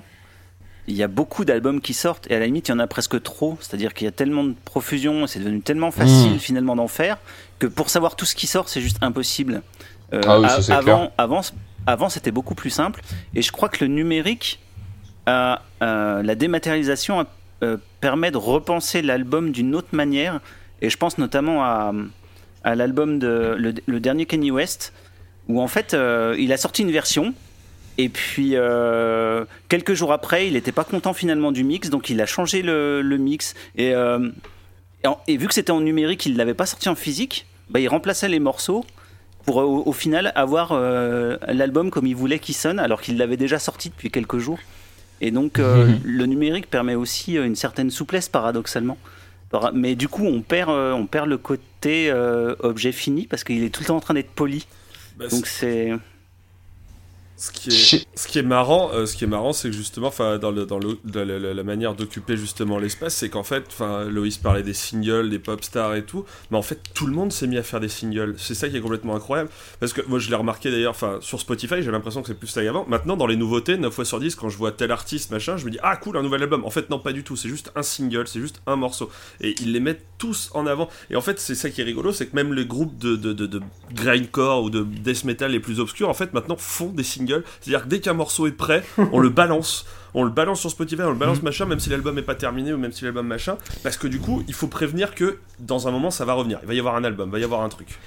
il y a beaucoup d'albums qui sortent, et à la limite, il y en a presque trop. C'est-à-dire qu'il y a tellement de profusion, et c'est devenu tellement facile Mmh. finalement d'en faire, que pour savoir tout ce qui sort, c'est juste impossible. Euh, Ah oui, ça, avant, avant, c'était beaucoup plus simple, et je crois que le numérique, a- la dématérialisation euh, permet de repenser l'album d'une autre manière, et je pense notamment à, à l'album de le, le dernier Kanye West, où en fait, euh, il a sorti une version. Et puis euh, quelques jours après, il n'était pas content finalement du mix, donc il a changé le, le mix. Et, euh, et, en- et vu que c'était en numérique, il ne l'avait pas sorti en physique, bah, il remplaçait les morceaux. pour au, au final avoir euh, l'album comme il voulait qu'il sonne, alors qu'il l'avait déjà sorti depuis quelques jours. Et donc euh, Mhm. le numérique permet aussi euh, une certaine souplesse paradoxalement. Par- Mais du coup, on perd, euh, on perd le côté euh, objet fini parce qu'il est tout le temps en train d'être poli. Bah, Donc c'est Ce qui est, ce qui est marrant, euh, ce qui est marrant, c'est que justement, enfin, dans, le, dans, le, dans le- la, la manière d'occuper justement l'espace, c'est qu'en fait, enfin, Loïs parlait des singles, des pop stars et tout, mais en fait, tout le monde s'est mis à faire des singles. C'est ça qui est complètement incroyable, parce que moi, je l'ai remarqué d'ailleurs, enfin, sur Spotify, j'ai l'impression que c'est plus ça qu'avant. Maintenant, dans les nouveautés, 9 fois sur 10, quand je vois tel artiste, machin, je me dis, ah cool, un nouvel album. En fait, non, pas du tout. C'est juste un single, c'est juste un morceau, et ils les mettent tous en avant. Et en fait, c'est ça qui est rigolo, c'est que même les groupes de, de, de, de grindcore ou de death metal les plus obscurs, en fait, maintenant font des singles. C'est-à-dire que dès qu'un morceau est prêt, on le balance. On le balance sur Spotify, on le balance machin, même si l'album est pas terminé ou même si l'album machin, parce que du coup, il faut prévenir que dans un moment, ça va revenir. Il va y avoir un album, il va y avoir un truc.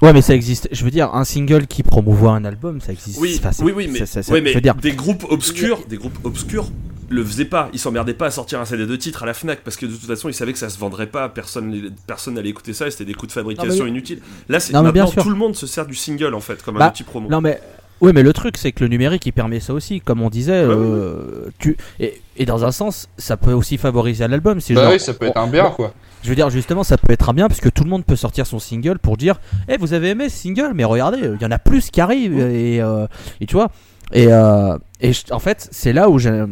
Ouais, mais ça existe. Je veux dire, un single qui promouvoit un album, ça existe. Oui, Enfin, oui, oui, mais, ça- ça- ça- ouais, je mais veux dire, des groupes obscurs, des groupes obscurs le faisaient pas. Ils s'emmerdaient pas à sortir un CD de titre à la Fnac parce que de toute façon, ils savaient que ça se vendrait pas. Personne, personne n'allait écouter ça. et C'était des coûts de fabrication Non, mais- inutiles. Là, c'est bien maintenant tout le monde se sert du single en fait comme un Bah, outil promo. Non mais oui mais le truc c'est que le numérique il permet ça aussi. Comme on disait Bah euh, tu et, et dans un sens ça peut aussi favoriser un album. C'est Bah genre- oui, ça peut être un bien, quoi. je veux dire justement ça peut être un bien parce que tout le monde peut sortir son single pour dire eh vous avez aimé ce single? Mais regardez il y en a plus qui arrivent et, euh, et tu vois. Et, euh, et en fait c'est là où j'ai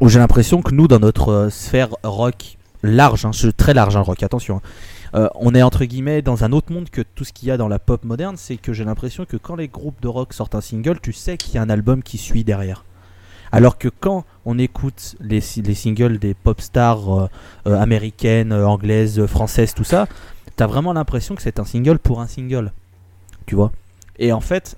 où j'ai l'impression que nous dans notre sphère rock large hein, très large hein, rock attention hein, euh, on est entre guillemets dans un autre monde que tout ce qu'il y a dans la pop moderne, c'est que j'ai l'impression que quand les groupes de rock sortent un single, tu sais qu'il y a un album qui suit derrière. Alors que quand on écoute les, si- les singles des pop stars euh, euh, américaines, anglaises, françaises, tout ça, t'as vraiment l'impression que c'est un single pour un single. Tu vois? Et en fait,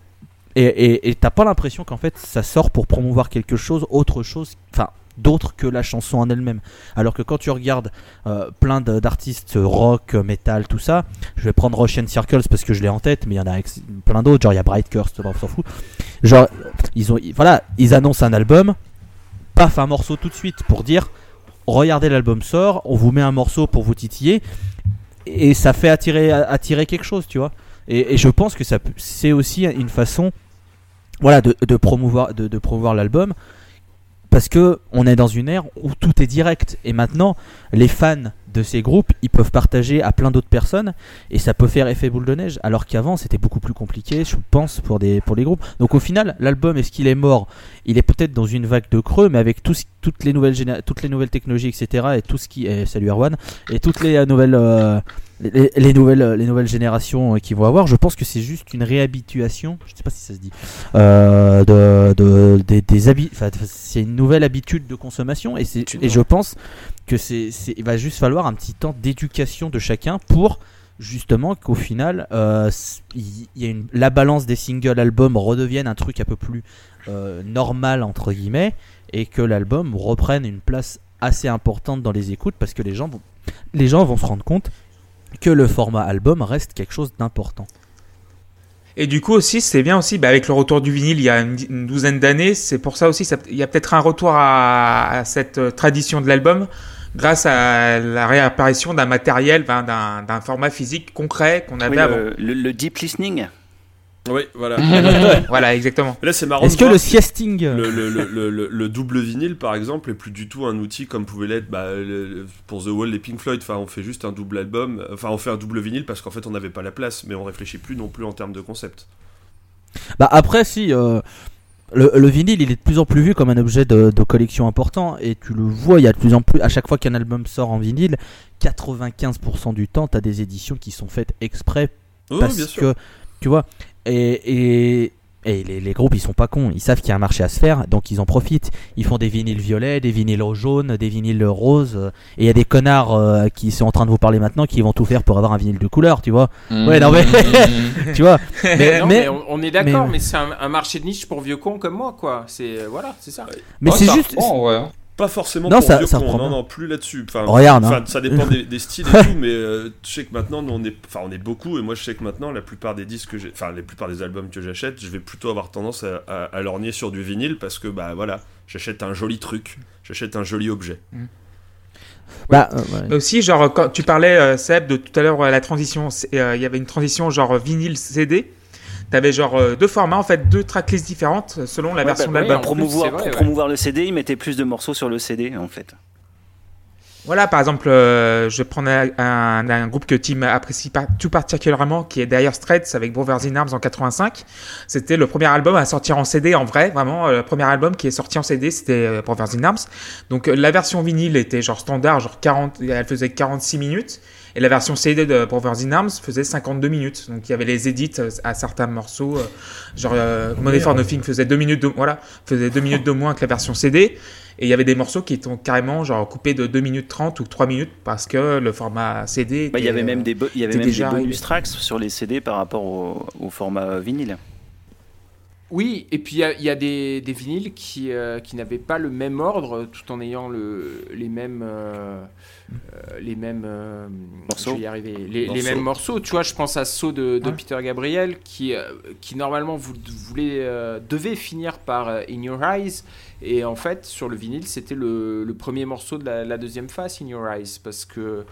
et t'as pas l'impression qu'en fait ça sort pour promouvoir quelque chose, autre chose, enfin d'autre que la chanson en elle-même. Alors que quand tu regardes euh, plein d'artistes rock, euh, metal, tout ça, je vais prendre Ocean Circles parce que je l'ai en tête, mais il y en a plein d'autres, genre il y a Bright Curse, on s'en fout. Genre, ils ont, voilà, ils annoncent un album, paf un morceau tout de suite pour dire, regardez l'album sort, on vous met un morceau pour vous titiller, et ça fait attirer, attirer quelque chose, tu vois. Et, je pense que c'est aussi une façon, voilà, de, promouvoir, de promouvoir l'album. Parce que on est dans une ère où tout est direct. Et maintenant les fans de ces groupes ils peuvent partager à plein d'autres personnes et ça peut faire effet boule de neige. Alors qu'avant c'était beaucoup plus compliqué je pense pour des pour les groupes. Donc au final l'album est-ce qu'il est mort? Il est peut-être dans une vague de creux mais avec tout toutes les nouvelles toutes les nouvelles technologies etc et tout ce qui salut Erwan et toutes les euh, nouvelles euh, les, les nouvelles les nouvelles générations euh, qui vont avoir je pense que c'est juste une réhabituation je sais pas si ça se dit euh, de, de des, des habi- enfin, c'est une nouvelle habitude de consommation et et je pense que c'est il va juste falloir un petit temps d'éducation de chacun pour justement qu'au final euh, y, a une la balance des singles albums redevienne un truc un peu plus euh, normal entre guillemets et que l'album reprenne une place assez importante dans les écoutes parce que les gens vont les gens vont se rendre compte que le format album reste quelque chose d'important. Et du coup aussi, c'est bien aussi, bah, avec le retour du vinyle il y a une, une douzaine d'années, c'est pour ça aussi, ça- il y a peut-être un retour à, à cette euh, tradition de l'album grâce à la réapparition d'un matériel, ben, d'un d'un format physique concret qu'on avait Oui, avant. le, le- le deep listening. Oui, voilà. voilà, exactement. Là, c'est marrant. Est-ce que le siesting euh, le, le, le, le- le double vinyle par exemple est plus du tout un outil comme pouvait l'être bah, pour The Wall et Pink Floyd enfin on fait juste un double album enfin on fait un double vinyle parce qu'en fait on n'avait pas la place mais on réfléchit plus non plus en termes de concept Bah après si euh, le, le vinyle il est de plus en plus vu comme un objet de, de collection important et tu le vois il y a de plus en plus à chaque fois qu'un album sort en vinyle 95% du temps t'as des éditions qui sont faites exprès Oh, parce bien sûr que tu vois et, et, et les, les groupes ils sont pas cons. Ils savent qu'il y a un marché à se faire donc ils en profitent. Ils font des vinyles violets des vinyles jaunes des vinyles roses. Et il y a des connards euh, qui sont en train de vous parler maintenant qui vont tout faire pour avoir un vinyle de couleur tu vois. Ouais, non, mais- tu vois. Mais, non, mais, mais on, est d'accord, mais- mais, c'est un, un marché de niche pour vieux cons comme moi, quoi. C'est euh, voilà, c'est ça. mais Oh, c'est juste ouais. Pas forcément Non, pour ça- vieux ça cons, reprend non non plus là-dessus enfin, Regarde, enfin, hein. ça dépend des, des styles et tout mais euh, je sais que maintenant nous, on est enfin on est beaucoup et moi je sais que maintenant la plupart des disques que j'ai enfin la plupart des albums que j'achète je vais plutôt avoir tendance à, à, à lorgner sur du vinyle parce que bah voilà j'achète un joli truc j'achète un joli objet Bah, euh, ouais. Mais aussi, genre, quand tu parlais, euh, Seb, de tout à l'heure, euh, la transition, euh, il y avait une transition genre vinyle CD. T'avais genre euh, deux formats, en fait, deux tracklists différentes euh, selon la Ouais, version bah, de l'album. promouvoir, vrai, pour ouais. promouvoir le CD, ils mettaient plus de morceaux sur le CD en fait. Voilà, par exemple, euh, je vais prendre un, un- un groupe que Tim apprécie pas, tout particulièrement, qui est derrière Straits avec Brothers in Arms en 85. C'était le premier album à sortir en CD en vrai, vraiment. euh, Le premier album qui est sorti en CD, c'était euh, Brothers in Arms. Donc euh, la version vinyle était genre standard, genre 40, elle faisait 46 minutes. Et la version CD de Brothers in Arms faisait 52 minutes. Donc il y avait les edits euh, à certains morceaux. euh, genre euh, Money for Nothing faisait 2 minutes de, voilà, faisait 2 minutes de moins que la version CD. Et il y avait des morceaux qui étaient carrément genre coupés de 2 minutes 30 ou 3 minutes parce que le format CD. Bah, il y avait même euh, des, il y avait même des bonus tracks sur les CD par rapport au, au format vinyle. Oui, et puis il y a, il y a des, des vinyles qui, euh, qui n'avaient pas le même ordre tout en ayant le, les mêmes. euh, les mêmes euh, Morceaux. je vais y arriver les, mêmes morceaux tu vois je pense à Saut de, de Ouais. Peter Gabriel qui euh, qui normalement vous voulez euh, devait finir par euh, In Your Eyes et en fait sur le vinyle c'était le, le premier morceau de la, la deuxième face In Your Eyes parce que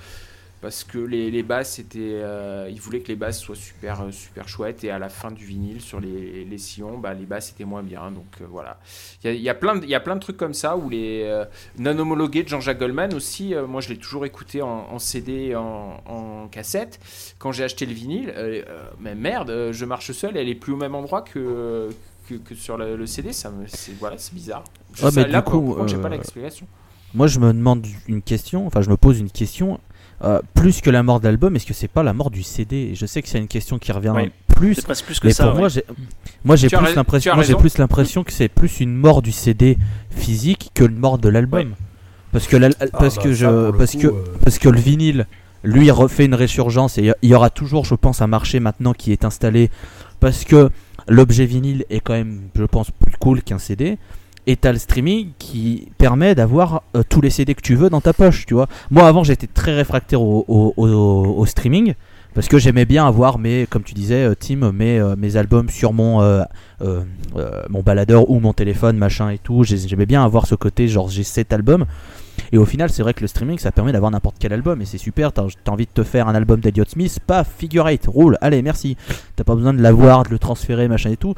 parce que les, les basses étaient euh, ils voulaient que les basses soient super euh, super chouettes. Et à la fin du vinyle sur les, les sillons bah, les basses étaient moins bien. Donc euh, voilà. Il y a, y a plein de, il y a plein de trucs comme ça où les euh, non homologués de Jean-Jacques Goldman aussi moi je l'ai toujours écouté en, en CD en, en cassette. Quand j'ai acheté le vinyle mais merde je marche seul elle est plus au même endroit que que, que sur le, le CD ça me c'est voilà c'est bizarre. Je mais là du coup, j'ai pas l'explication. Moi, je me demande une question, enfin, je me pose une question. Euh, plus que la mort de l'album, est-ce que c'est pas la mort du CD Et Je sais que c'est une question qui revient Oui. plus. C'est plus que Mais ça. pour ouais. moi, j'ai, moi, j'ai plus l'impression, moi, j'ai plus l'impression que c'est plus une mort du CD physique que une mort de l'album. Parce que, la- parce Ah, que bah, je, ça, parce coup, que, euh, parce que le vinyle, lui, refait une résurgence et il y a- il y aura toujours, je pense, un marché maintenant qui est installé parce que l'objet vinyle est quand même, je pense, plus cool qu'un CD. Et t'as le streaming qui permet d'avoir euh, tous les CD que tu veux dans ta poche, tu vois. Moi, avant, j'étais très réfractaire au, streaming parce que j'aimais bien avoir mes, comme tu disais, euh, Tim, mes, euh, mes albums sur mon, mon baladeur ou mon téléphone, machin et tout. J'ai- J'aimais bien avoir ce côté, genre j'ai cet album. Et au final, c'est vrai que le streaming, ça permet d'avoir n'importe quel album. Et c'est super, t'as envie de te faire un album d'Eliot Smith, paf, figure eight, roule, allez, merci. T'as pas besoin de l'avoir, de le transférer, machin et tout.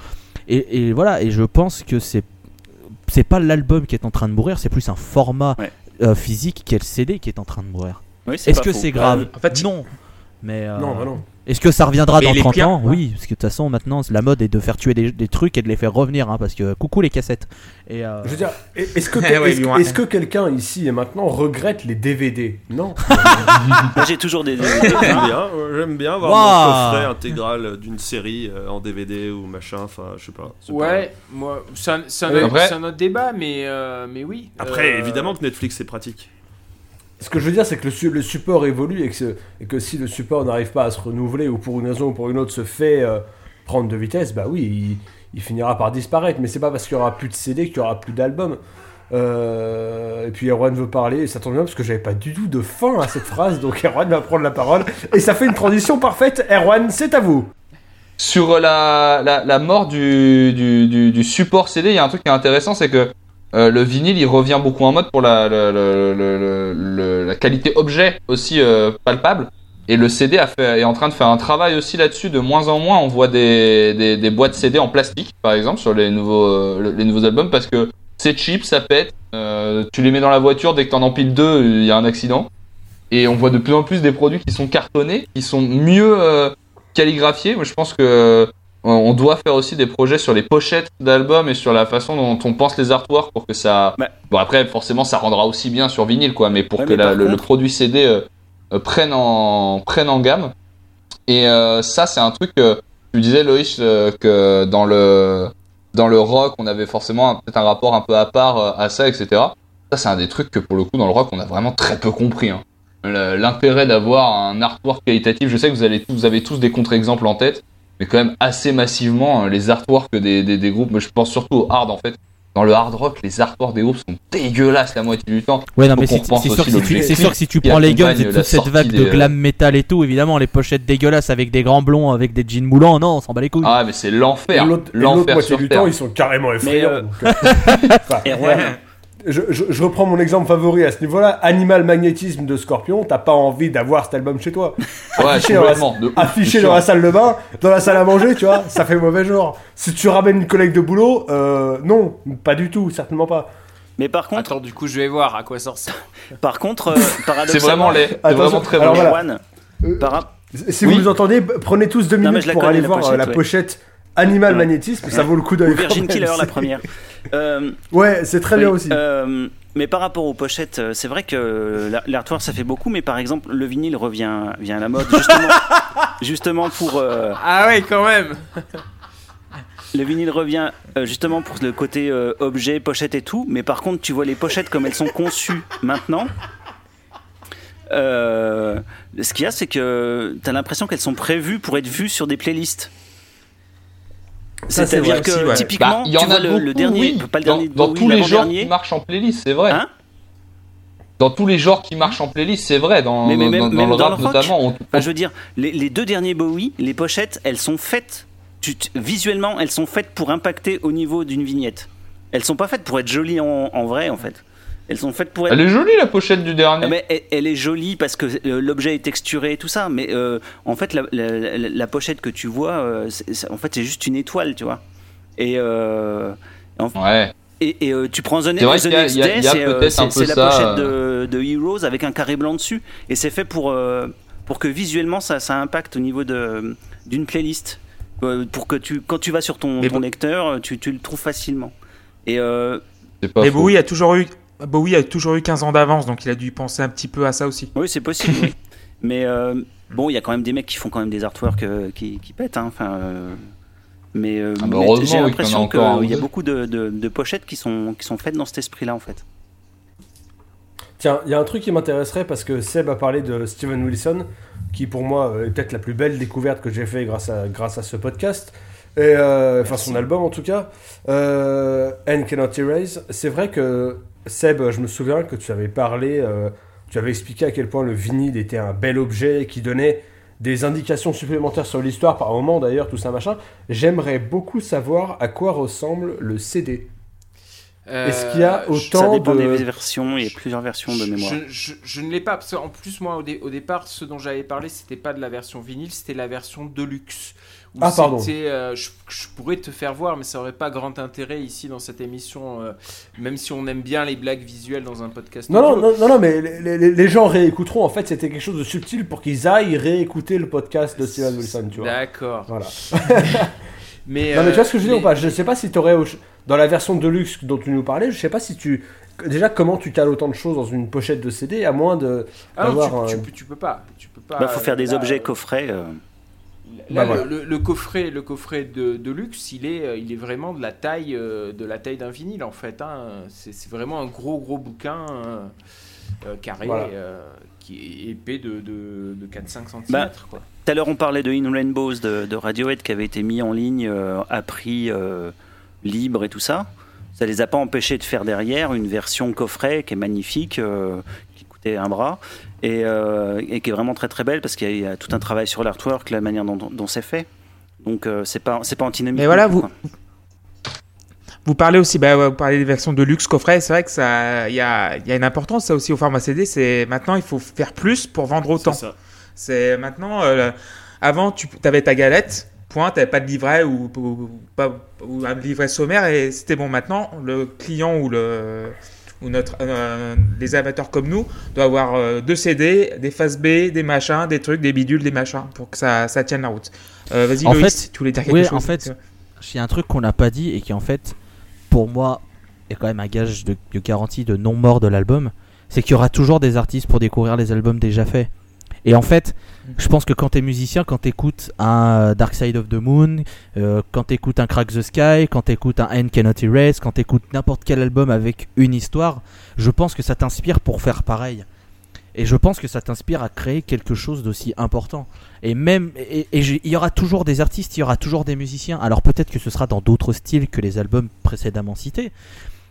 Et voilà, et je pense que c'est c'est pas l'album qui est en train de mourir, c'est plus un format Ouais. euh, physique qui est le CD qui est en train de mourir. Oui, Est-ce que c'est grave En fait, Non. Mais euh, Non, bah non. est-ce que ça reviendra Mais dans les 30 clients, ans? Oui, parce que de toute façon maintenant la mode est de faire tuer des, des trucs et de les faire revenir, hein, parce que coucou les cassettes. Et euh, Je veux dire, est-ce que, Eh ouais, vont- est-ce que quelqu'un ici et maintenant regrette les DVD Non. Moi, j'ai toujours des. des- J'aime bien, euh, j'aime bien avoir mon coffret intégral d'une série en DVD ou machin, enfin je sais pas. ouais moi c'est un, c'est un un autre débat mais euh, mais oui Après, Euh, évidemment que Netflix c'est pratique. Ce que je veux dire, c'est que le, su- le support évolue et que, si le support n'arrive pas à se renouveler ou pour une raison ou pour une autre se fait euh, prendre de vitesse, bah oui, il, finira par disparaître. Mais c'est pas parce qu'il y aura plus de CD qu'il y aura plus d'albums. Euh, et puis Erwan veut parler, et ça tombe bien parce que j'avais pas du tout de fin à cette phrase, donc Erwan va prendre la parole. Et ça fait une transition parfaite. Erwan, c'est à vous. Sur la, mort du support CD, il y a un truc qui est intéressant, c'est que euh, le vinyle il revient beaucoup en mode pour la, qualité objet aussi euh, palpable. Et le CD est en train de faire un travail aussi là-dessus. De moins en moins, on voit des, boîtes CD en plastique, par exemple, sur les nouveaux, euh, les nouveaux albums, parce que c'est cheap, ça pète. tu les mets dans la voiture, dès que t'en empiles deux, il y a un accident. Et on voit de plus en plus des produits qui sont cartonnés, qui sont mieux calligraphiés. Moi, je pense que on doit faire aussi des projets sur les pochettes d'albums et sur la façon dont on pense les artworks pour que ça. Ouais. Bon après, forcément, ça rendra aussi bien sur vinyle, quoi. Mais pour Ouais, que mais la- par le, produit CD euh, euh, prenne en prenne en gamme. Et euh, ça, c'est un truc que tu disais, Loïs, que dans le dans le rock, on avait forcément un- peut-être un rapport un peu à part à ça, etc. Ça, c'est un des trucs que pour le coup, dans le rock, on a vraiment très peu compris. hein. L'intérêt d'avoir un artwork qualitatif, je sais que vous, allez, vous avez tous des contre-exemples en tête, mais quand même assez massivement, euh, les artworks des, des, des groupes, mais je pense surtout au hard en fait. Dans le hard rock, les artworks des groupes sont dégueulasses la moitié du temps. Ouais, non, mais c'est sûr, si tu- sûr que si tu prends les guns, la toute cette vague de des, euh, glam metal et tout, évidemment, les pochettes dégueulasses avec des grands blonds, avec des jeans moulants, non, on s'en bat les couilles. Ah, mais c'est Et l'enfer. l'autre et l'autre L'enfer moitié sur du Terre. temps, ils sont carrément effrayants. euh, euh, je, je- je reprends mon exemple favori à ce niveau-là. Animal Magnétisme de Scorpion, t'as pas envie d'avoir cet album chez toi. Ouais, Affiché dans la- de Affiché dans la salle de bain, dans la salle à manger, tu vois, ça fait mauvais genre. Si tu ramènes une collègue de boulot, euh, non, pas du tout, certainement pas. Mais par contre, Attends, du coup, je vais voir à quoi ça ressemble. par contre, euh, C'est vraiment Attention, vraiment très alors bon. voilà. Euh, para- Si Oui. vous nous entendez, prenez tous deux minutes la pour connais, aller la voir euh, pochette, la ouais. pochette Animal Ouais. Magnétisme, ça vaut le coup ou d'œil. Virgin Killer, la première. Euh, Ouais, c'est très bien aussi. euh, mais par rapport aux pochettes, euh, c'est vrai que la- l'artwork ça fait beaucoup, mais par exemple le vinyle revient, vient à la mode justement, justement pour euh, Ah ouais, quand même. le vinyle revient euh, justement pour le côté euh, objet, pochette et tout. Mais par contre, tu vois les pochettes comme elles sont conçues maintenant. euh, ce qu'il y a, c'est que tu as l'impression qu'elles sont prévues pour être vues sur des playlists. C'est-à-dire que ouais. typiquement, Bah, il y tu en vois a le, beaucoup, le dernier, oui. pas le dans, dernier, dans oui, tous les genres qui marchent en playlist, c'est vrai. Hein dans tous les genres qui marchent en playlist, c'est vrai. Dans, Mais- mais dans- même- dans même le dans rap le rock. notamment, on- Enfin, je veux dire, les, les deux derniers Bowie, les pochettes, elles sont faites, tu visuellement, elles sont faites pour impacter au niveau d'une vignette. Elles sont pas faites pour être jolies en, en vrai, en fait. Elles sont faites pour être. Elle est jolie la pochette du dernier. Ah, mais elle, elle est jolie parce que euh, l'objet est texturé et tout ça, mais euh, en fait, la, la- la- la pochette que tu vois, euh, en fait, c'est juste une étoile, tu vois. Et, euh, Ouais. et, et, euh, tu prends The, C'est vrai The qu'il y a- Next il y a- Day, il y a c'est peut-être c'est- un peu c'est la pochette de, de Heroes avec un carré blanc dessus. Et c'est fait pour, euh, pour que visuellement ça, ça impacte au niveau de- d'une playlist. Pour que tu, quand tu vas sur ton, Mais ton bon- lecteur, tu, tu le trouves facilement. Et euh, Mais faux. Bowie a toujours eu. Bowie a toujours eu 15 ans d'avance, donc il a dû penser un petit peu à ça aussi. oui, c'est possible. oui. Mais euh, bon, il y a quand même des mecs qui font quand même des artworks euh, qui, qui pètent. hein. Enfin, euh, mais euh, Ah bah mais j'ai qu'il l'impression qu'il y a beaucoup de, de- de pochettes qui sont, qui sont faites dans cet esprit-là, en fait. Tiens, il y a un truc qui m'intéresserait parce que Seb a parlé de Steven Wilson, qui pour moi est peut-être la plus belle découverte que j'ai fait grâce à, grâce à ce podcast. Et, euh, enfin, son album en tout cas. Euh, And Cannot Erase. C'est vrai que Seb, je me souviens que tu avais parlé, euh, tu avais expliqué à quel point le vinyle était un bel objet qui donnait des indications supplémentaires sur l'histoire, par moment d'ailleurs, tout ça machin. J'aimerais beaucoup savoir à quoi ressemble le CD. Est-ce qu'il y a Euh, Ça autant dépend de. des versions, il y a plusieurs versions de mémoire. Je, je- je ne l'ai pas, parce qu'en plus, moi, au, dé- au départ, ce dont j'avais parlé, c'était pas de la version vinyle, c'était la version deluxe. Où Ah, pardon. euh, je, je pourrais te faire voir, mais ça aurait pas grand intérêt ici dans cette émission, euh, même si on aime bien les blagues visuelles dans un podcast. Non, non, non, non, mais les, les- les gens réécouteront. En fait, c'était quelque chose de subtil pour qu'ils aillent réécouter le podcast de Steven Wilson, tu vois. D'accord. Voilà. Mais, Non, mais tu vois ce que je veux dire les- ou pas? Je sais pas si tu aurais, dans la version Deluxe dont tu nous parlais, je sais pas si tu. Déjà, comment tu cales autant de choses dans une pochette de CD, à moins de. Ah non, d'avoir tu, un- tu peux- tu peux pas. Tu peux pas. Bah, faut faire des là, objets euh, coffrets. euh. Là, Bah, le, le- le coffret, le coffret de, de luxe, il est, euh, il est vraiment de la taille, euh, de la taille d'un vinyle en fait. hein. C'est vraiment un gros gros bouquin euh, carré Voilà. euh, qui est épais de, de, de 4-5 cm. Bah, quoi. Tout à l'heure, on parlait de In Rainbows de, de Radiohead qui avait été mis en ligne euh, à prix euh, libre et tout ça. Ça les a pas empêchés de faire derrière une version coffret qui est magnifique, coûtait un bras et, euh, et qui est vraiment très très belle parce qu'il y, a- il y a tout un travail sur l'artwork, la manière dont, dont c'est fait. Donc euh, c'est pas c'est pas antinomique. Mais voilà, vous- quoi. Vous parlez aussi, bah, vous parlez des versions de luxe coffret. C'est vrai que ça, il y a, il y a une importance ça aussi au format CD. C'est maintenant il faut faire plus pour vendre autant. C'est ça. C'est maintenant. euh, avant, tu avais ta galette. Point. T'avais pas de livret ou, ou- ou pas ou un livret sommaire et c'était bon. Maintenant, le client ou le ou notre euh, les amateurs comme nous doivent avoir euh, deux CD, des faces B, des machins, des trucs, des bidules, des machins pour que ça, ça tienne la route. Euh, Vas-y Loïs, fait, tu voulais dire quelque oui, chose en fait, il y a un truc qu'on n'a pas dit et qui en fait, pour moi, est quand même un gage de, de garantie de non-mort de l'album. C'est qu'il y aura toujours des artistes pour découvrir les albums déjà faits. Et en fait, je pense que quand t'es musicien, quand t'écoutes un Dark Side of the Moon, euh, quand t'écoutes un Crack the Sky, quand t'écoutes un End Cannot Erase, quand t'écoutes n'importe quel album avec une histoire, je pense que ça t'inspire pour faire pareil. Et je pense que ça t'inspire à créer quelque chose d'aussi important. Et même, et, il y aura toujours des artistes, il y aura toujours des musiciens. Alors peut-être que ce sera dans d'autres styles que les albums précédemment cités,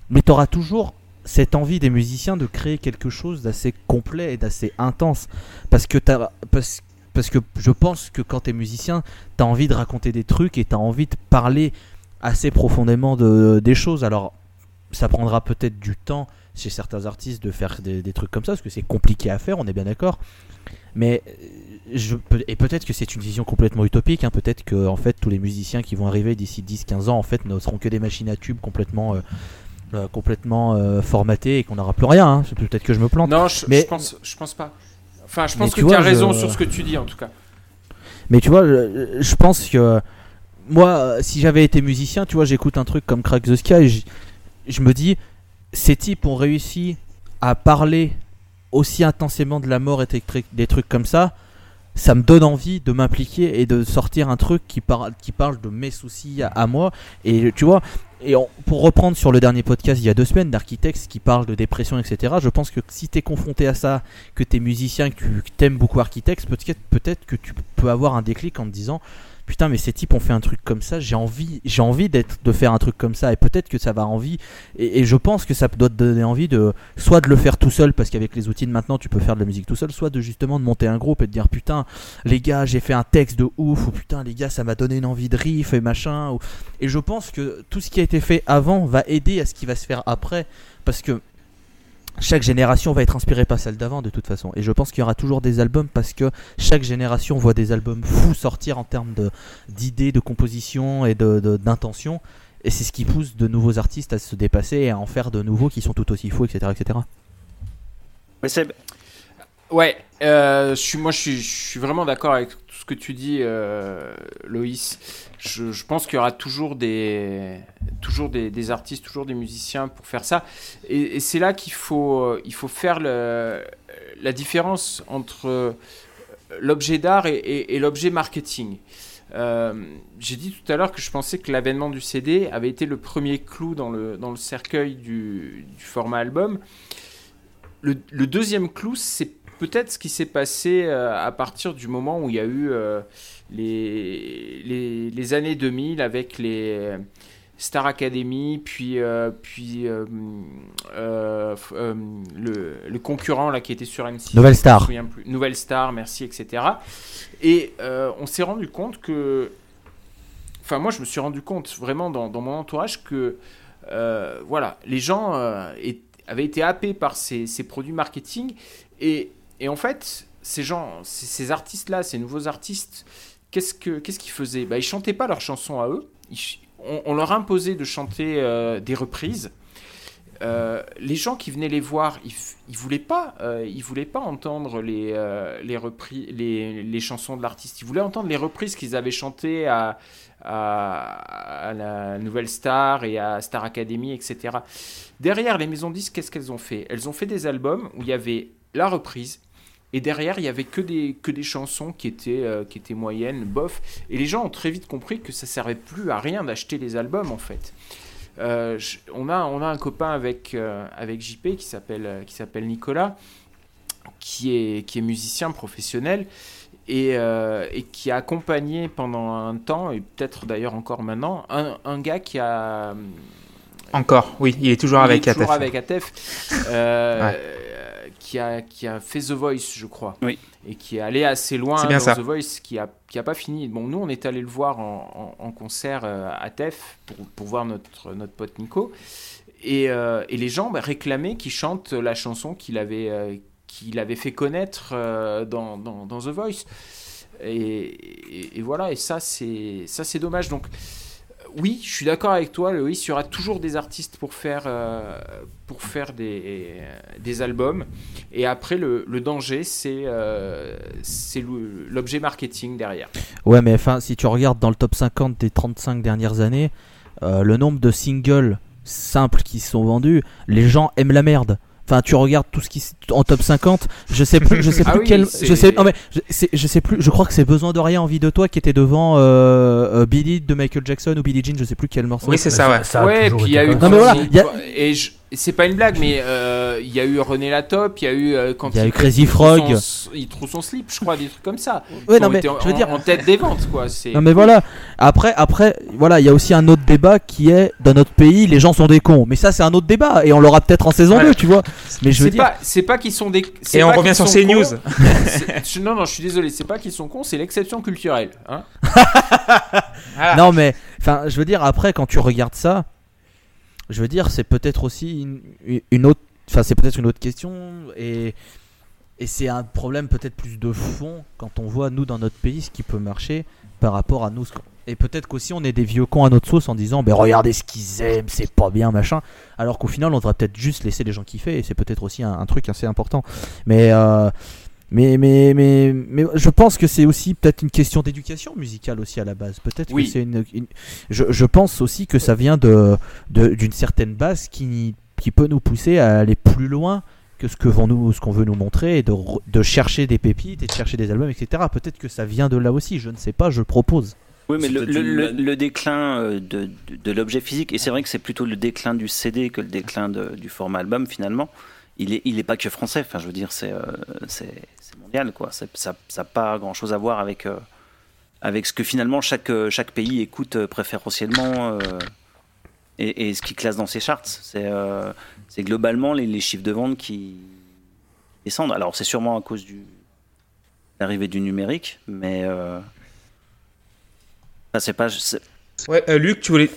mais tu auras toujours cette envie des musiciens de créer quelque chose d'assez complet et d'assez intense. Parce que, t'as- parce, parce que je pense que quand tu es musicien, tu as envie de raconter des trucs et tu as envie de parler assez profondément de, des choses. Alors ça prendra peut-être du temps chez certains artistes de faire des, des trucs comme ça, parce que c'est compliqué à faire, on est bien d'accord. Mais euh, je et peut-être que c'est une vision complètement utopique. hein, peut-être que en fait tous les musiciens qui vont arriver d'ici 10-15 ans en fait ne seront que des machines à tubes complètement euh, euh, complètement euh, formatées et qu'on n'aura plus rien. hein. Peut-être que je me plante. Non, je, Mais- je pense, je pense pas. Enfin, je pense que tu as je- raison sur ce que tu dis en tout cas. Mais tu vois, je, je pense que moi, euh, si j'avais été musicien, tu vois, j'écoute un truc comme Crack the Sky, et je, je me dis, ces types ont réussi à parler aussi intensément de la mort et des trucs, des trucs comme ça. Ça me donne envie de m'impliquer et de sortir un truc qui, parle qui parle de mes soucis à, à moi. Et tu vois, et pour reprendre sur le dernier podcast il y a deux semaines d'Architects qui parle de dépression, etc., je pense que si t'es confronté à ça, que t'es musicien, que tu que t'aimes beaucoup Architects, peut-être peut-être que tu peux avoir un déclic en te disant putain mais ces types ont fait un truc comme ça j'ai envie j'ai envie d'être de faire un truc comme ça et peut-être que ça va envie et, je pense que ça doit te donner envie de soit de le faire tout seul parce qu'avec les outils de maintenant tu peux faire de la musique tout seul soit de justement de monter un groupe et de dire putain les gars j'ai fait un texte de ouf ou putain les gars ça m'a donné une envie de riff et machin ou- et je pense que tout ce qui a été fait avant va aider à ce qui va se faire après parce que chaque génération va être inspirée par celle d'avant de toute façon. Et je pense qu'il y aura toujours des albums parce que chaque génération voit des albums fous sortir en termes de- d'idées, de, composition et de- de- d'intention. et c'est ce qui pousse de nouveaux artistes à se dépasser et à en faire de nouveaux qui sont tout aussi fous, etc. etc. Mais Seb, Ouais, euh, je suis, moi je suis, je suis vraiment d'accord avec que tu dis, euh, Loïs. Je, pense qu'il y aura toujours des, toujours des, artistes, toujours des musiciens pour faire ça. Et, c'est là qu'il faut, euh, il faut faire la différence entre euh, l'objet d'art et, et- et l'objet marketing. J'ai dit tout à l'heure que je pensais que l'avènement du CD avait été le premier clou dans le, dans le cercueil du, du format album. Le, le deuxième clou, c'est peut-être ce qui s'est passé euh, à partir du moment où il y a eu euh, les, les, les années 2000 avec les Star Academy, puis, euh, puis euh, euh, euh, le, le concurrent là, qui était sur M6. Nouvelle je me Star. plus. Nouvelle Star, merci, etc. Et euh, on s'est rendu compte que. Enfin, moi, je me suis rendu compte vraiment dans, dans mon entourage que. euh, voilà, les gens euh, avaient été happés par ces, ces produits marketing. Et, et en fait, ces gens, ces, artistes-là, ces nouveaux artistes, qu'est-ce que- qu'est-ce qu'ils faisaient? Bah, Ils chantaient pas leurs chansons à eux. On, leur imposait de chanter euh, des reprises. Euh, les gens qui venaient les voir, ils, ils voulaient pas, euh, voulaient pas entendre les les, repris, les les chansons de l'artiste. Ils voulaient entendre les reprises qu'ils avaient chantées à, à à la Nouvelle Star et à Star Academy, etc. Derrière les maisons disques, qu'est-ce qu'elles ont fait? Elles ont fait des albums où il y avait la reprise. Et derrière, il y avait que des, que des chansons qui étaient, euh, qui étaient moyennes, bof. Et les gens ont très vite compris que ça servait plus à rien d'acheter les albums, en fait. Euh, je- on, a, on a un copain avec, euh, avec JP qui s'appelle qui s'appelle Nicolas, qui est, qui est musicien professionnel et, et qui a accompagné pendant un temps, et peut-être d'ailleurs encore maintenant, un, un gars qui a... Encore, oui, il est toujours il avec est toujours Atef. avec Atef, euh, qui, a, qui a fait The Voice, je crois. Oui. Et qui est allé assez loin dans bien ça. The Voice, qui a, qui a pas fini. Bon, nous, on est allé le voir en, en- en concert euh, à Atef pour, pour voir notre, notre pote Nico. Et, euh, et les gens bah, réclamaient qu'il chante la chanson qu'il avait, euh, qu'il avait fait connaître euh, dans, dans, dans The Voice. Et, et- et voilà, et ça, c'est ça c'est dommage. Donc, oui, je suis d'accord avec toi, Loïs. Il y aura toujours des artistes pour faire, euh, pour faire des, des albums. Et après, le, le danger, c'est euh, l'objet marketing derrière. Ouais, mais enfin, si tu regardes dans le top 50 des 35 dernières années, euh, le nombre de singles simples qui sont vendus, les gens aiment la merde. Enfin, tu regardes tout ce qui en top 50, je sais plus, je sais Ah plus oui, quel, je sais, non mais je, sais plus, je crois que c'est Besoin de rien, envie de toi qui était devant euh, euh, Billy de Michael Jackson ou Billie Jean, je sais plus quel morceau. Oui, c'est ça, ouais. Ça puis il y a eu. Non, mais voilà, il y a- Et je- c'est pas une blague, mais euh, il y a eu René Latop, il y a eu euh, quand Il y a eu quand Crazy trouve Frog. son- il trouve son slip, je crois, des trucs comme ça. Ouais, non mais en, je veux dire, en tête des ventes, quoi. C'est. Non mais voilà. Après, après, voilà, il y a aussi un autre débat qui est dans notre pays, les gens sont des cons. Mais ça, c'est un autre débat et on l'aura peut-être en saison Voilà. 2, tu vois. Mais je veux C'est dire, pas, c'est pas qu'ils sont des. Et on revient sur ces news. non, non, je suis désolé, c'est pas qu'ils sont cons, c'est l'exception culturelle. Hein Voilà. non mais, enfin, je veux dire après quand tu regardes ça, je veux dire, c'est peut-être aussi une, autre, enfin c'est peut-être une autre question et et c'est un problème peut-être plus de fond quand on voit nous dans notre pays ce qui peut marcher par rapport à nous. Et peut-être qu'aussi on est des vieux cons à notre sauce en disant, ben regardez ce qu'ils aiment, c'est pas bien machin. Alors qu'au final on devrait peut-être juste laisser les gens kiffer et c'est peut-être aussi un, un truc assez important. Mais euh, mais, mais, mais, mais je pense que c'est aussi peut-être une question d'éducation musicale aussi à la base. Peut-être Oui. que c'est une, une- je, je pense aussi que ça vient de de- d'une certaine base qui, qui peut nous pousser à aller plus loin que ce que vont nous, ce qu'on veut nous montrer et de, de chercher des pépites et de chercher des albums, etc. Peut-être que ça vient de là aussi. Je ne sais pas. Je propose. Oui, mais le, le- déclin euh, de, de, de l'objet physique, et c'est vrai que c'est plutôt le déclin du CD que le déclin de- du format album finalement. Il est, il est pas que français. Enfin, je veux dire, c'est, euh, c'est, c'est mondial, quoi. Ça, n'a pas grand-chose à voir avec euh, avec ce que finalement chaque euh, chaque pays écoute euh, préférentiellement et, ce qui classe dans ses charts. C'est euh, globalement les, chiffres de vente qui descendent. Alors, c'est sûrement à cause du l'arrivée du numérique, mais enfin, c'est pas. Ouais, Luc, tu voulais.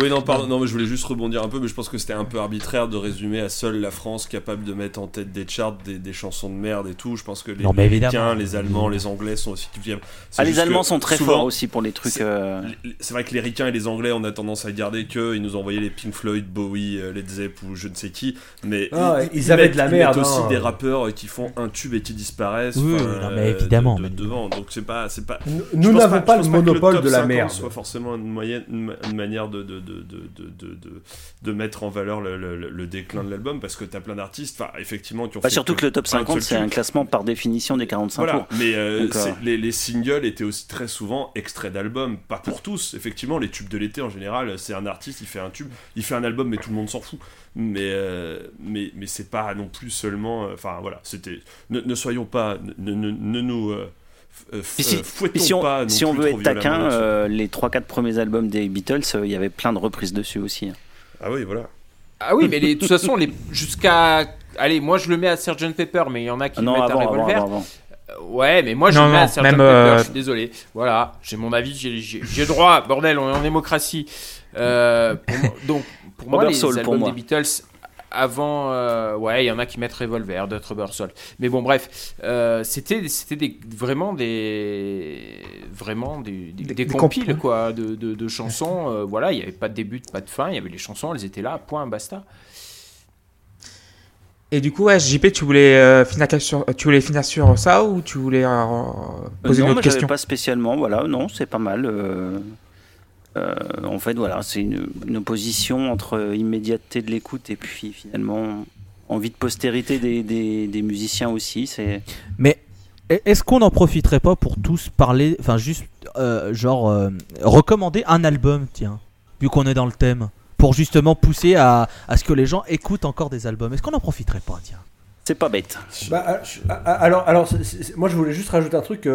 Oui, non, pardon, non, mais je voulais juste rebondir un peu, mais je pense que c'était un peu arbitraire de résumer à seule la France capable de mettre en tête des charts, des, des chansons de merde et tout. Je pense que les Non. Américains, les Allemands, les Anglais sont aussi. C'est Ah, les Allemands sont très souvent, forts aussi pour les trucs. c'est- euh, C'est vrai que les Ricains et les Anglais, on a tendance à garder que ils nous envoyaient les Pink Floyd, Bowie, euh, Led Zepp ou je ne sais qui, mais Ah, ils avaient mettent- de la ils merde, mettent aussi hein. des rappeurs qui font un tube et qui disparaissent. Oui, non, mais euh, évidemment, de- de- mais- devant. Donc c'est pas, c'est pas. Nous- n'avons pas le que monopole top de la 50 merde. soit forcément une, moyenne, une, ma- une manière de, de, de, mettre en valeur le, déclin de l'album parce que t'as plein d'artistes, enfin, effectivement, qui ont bah, surtout que le top un 50, seul c'est un classement par définition des 45 Voilà, mais euh, euh, les, les singles étaient aussi très souvent extraits d'albums, pas pour tous. Effectivement, les tubes de l'été en général, c'est un artiste, il fait un tube, il fait un album, mais tout le monde s'en fout. Mais, euh, mais, mais c'est pas non plus seulement. Enfin voilà, c'était. Ne, ne soyons pas. Ne, ne, ne nous. Euh, euh, si- fouettons Puis si on, pas non si on plus veut être taquin, euh, les 3-4 premiers albums des Beatles, euh, il y avait plein de reprises dessus aussi. hein. Ah oui, voilà. Ah oui, mais les- de toute façon, les, jusqu'à. Allez, moi je le mets à Sgt Pepper, mais il y en a qui Ah le non, mettent avant, à Revolver. avant, avant. Ouais, mais moi je Non, le mets non, à Sgt Pepper, je suis désolé. Voilà, j'ai mon avis, j'ai- droit, bordel, on est en démocratie. Euh, pour donc, pour moi, les Soul, pour albums moi. des Beatles, avant, euh, ouais, il y en a qui mettent Revolver, d'autres. Mais bon, bref, euh, c'était c'était des, vraiment des vraiment des, des, Des- compiles, comp- quoi, de, de, de chansons. euh, voilà, il n'y avait pas de début, pas de fin, il y avait les chansons, elles étaient là, point, basta. Et du coup, ouais, JP, tu voulais, euh, finir sur, tu voulais finir sur ça ou tu voulais euh, poser non, une autre question? pas spécialement. Voilà, non, c'est pas mal. Euh, en fait, voilà, c'est une, une opposition entre immédiateté de l'écoute et puis finalement envie de postérité des, des, des musiciens aussi. C'est Mais e- est-ce qu'on n'en profiterait pas pour tous parler, enfin juste euh, genre euh, recommander un album, tiens, vu qu'on est dans le thème, pour justement pousser à, à ce que les gens écoutent encore des albums? Est-ce qu'on n'en profiterait pas, tiens? C'est pas bête. Bah, ah, ah, ah, alors, alors c'est- c'est- moi je voulais juste rajouter un truc.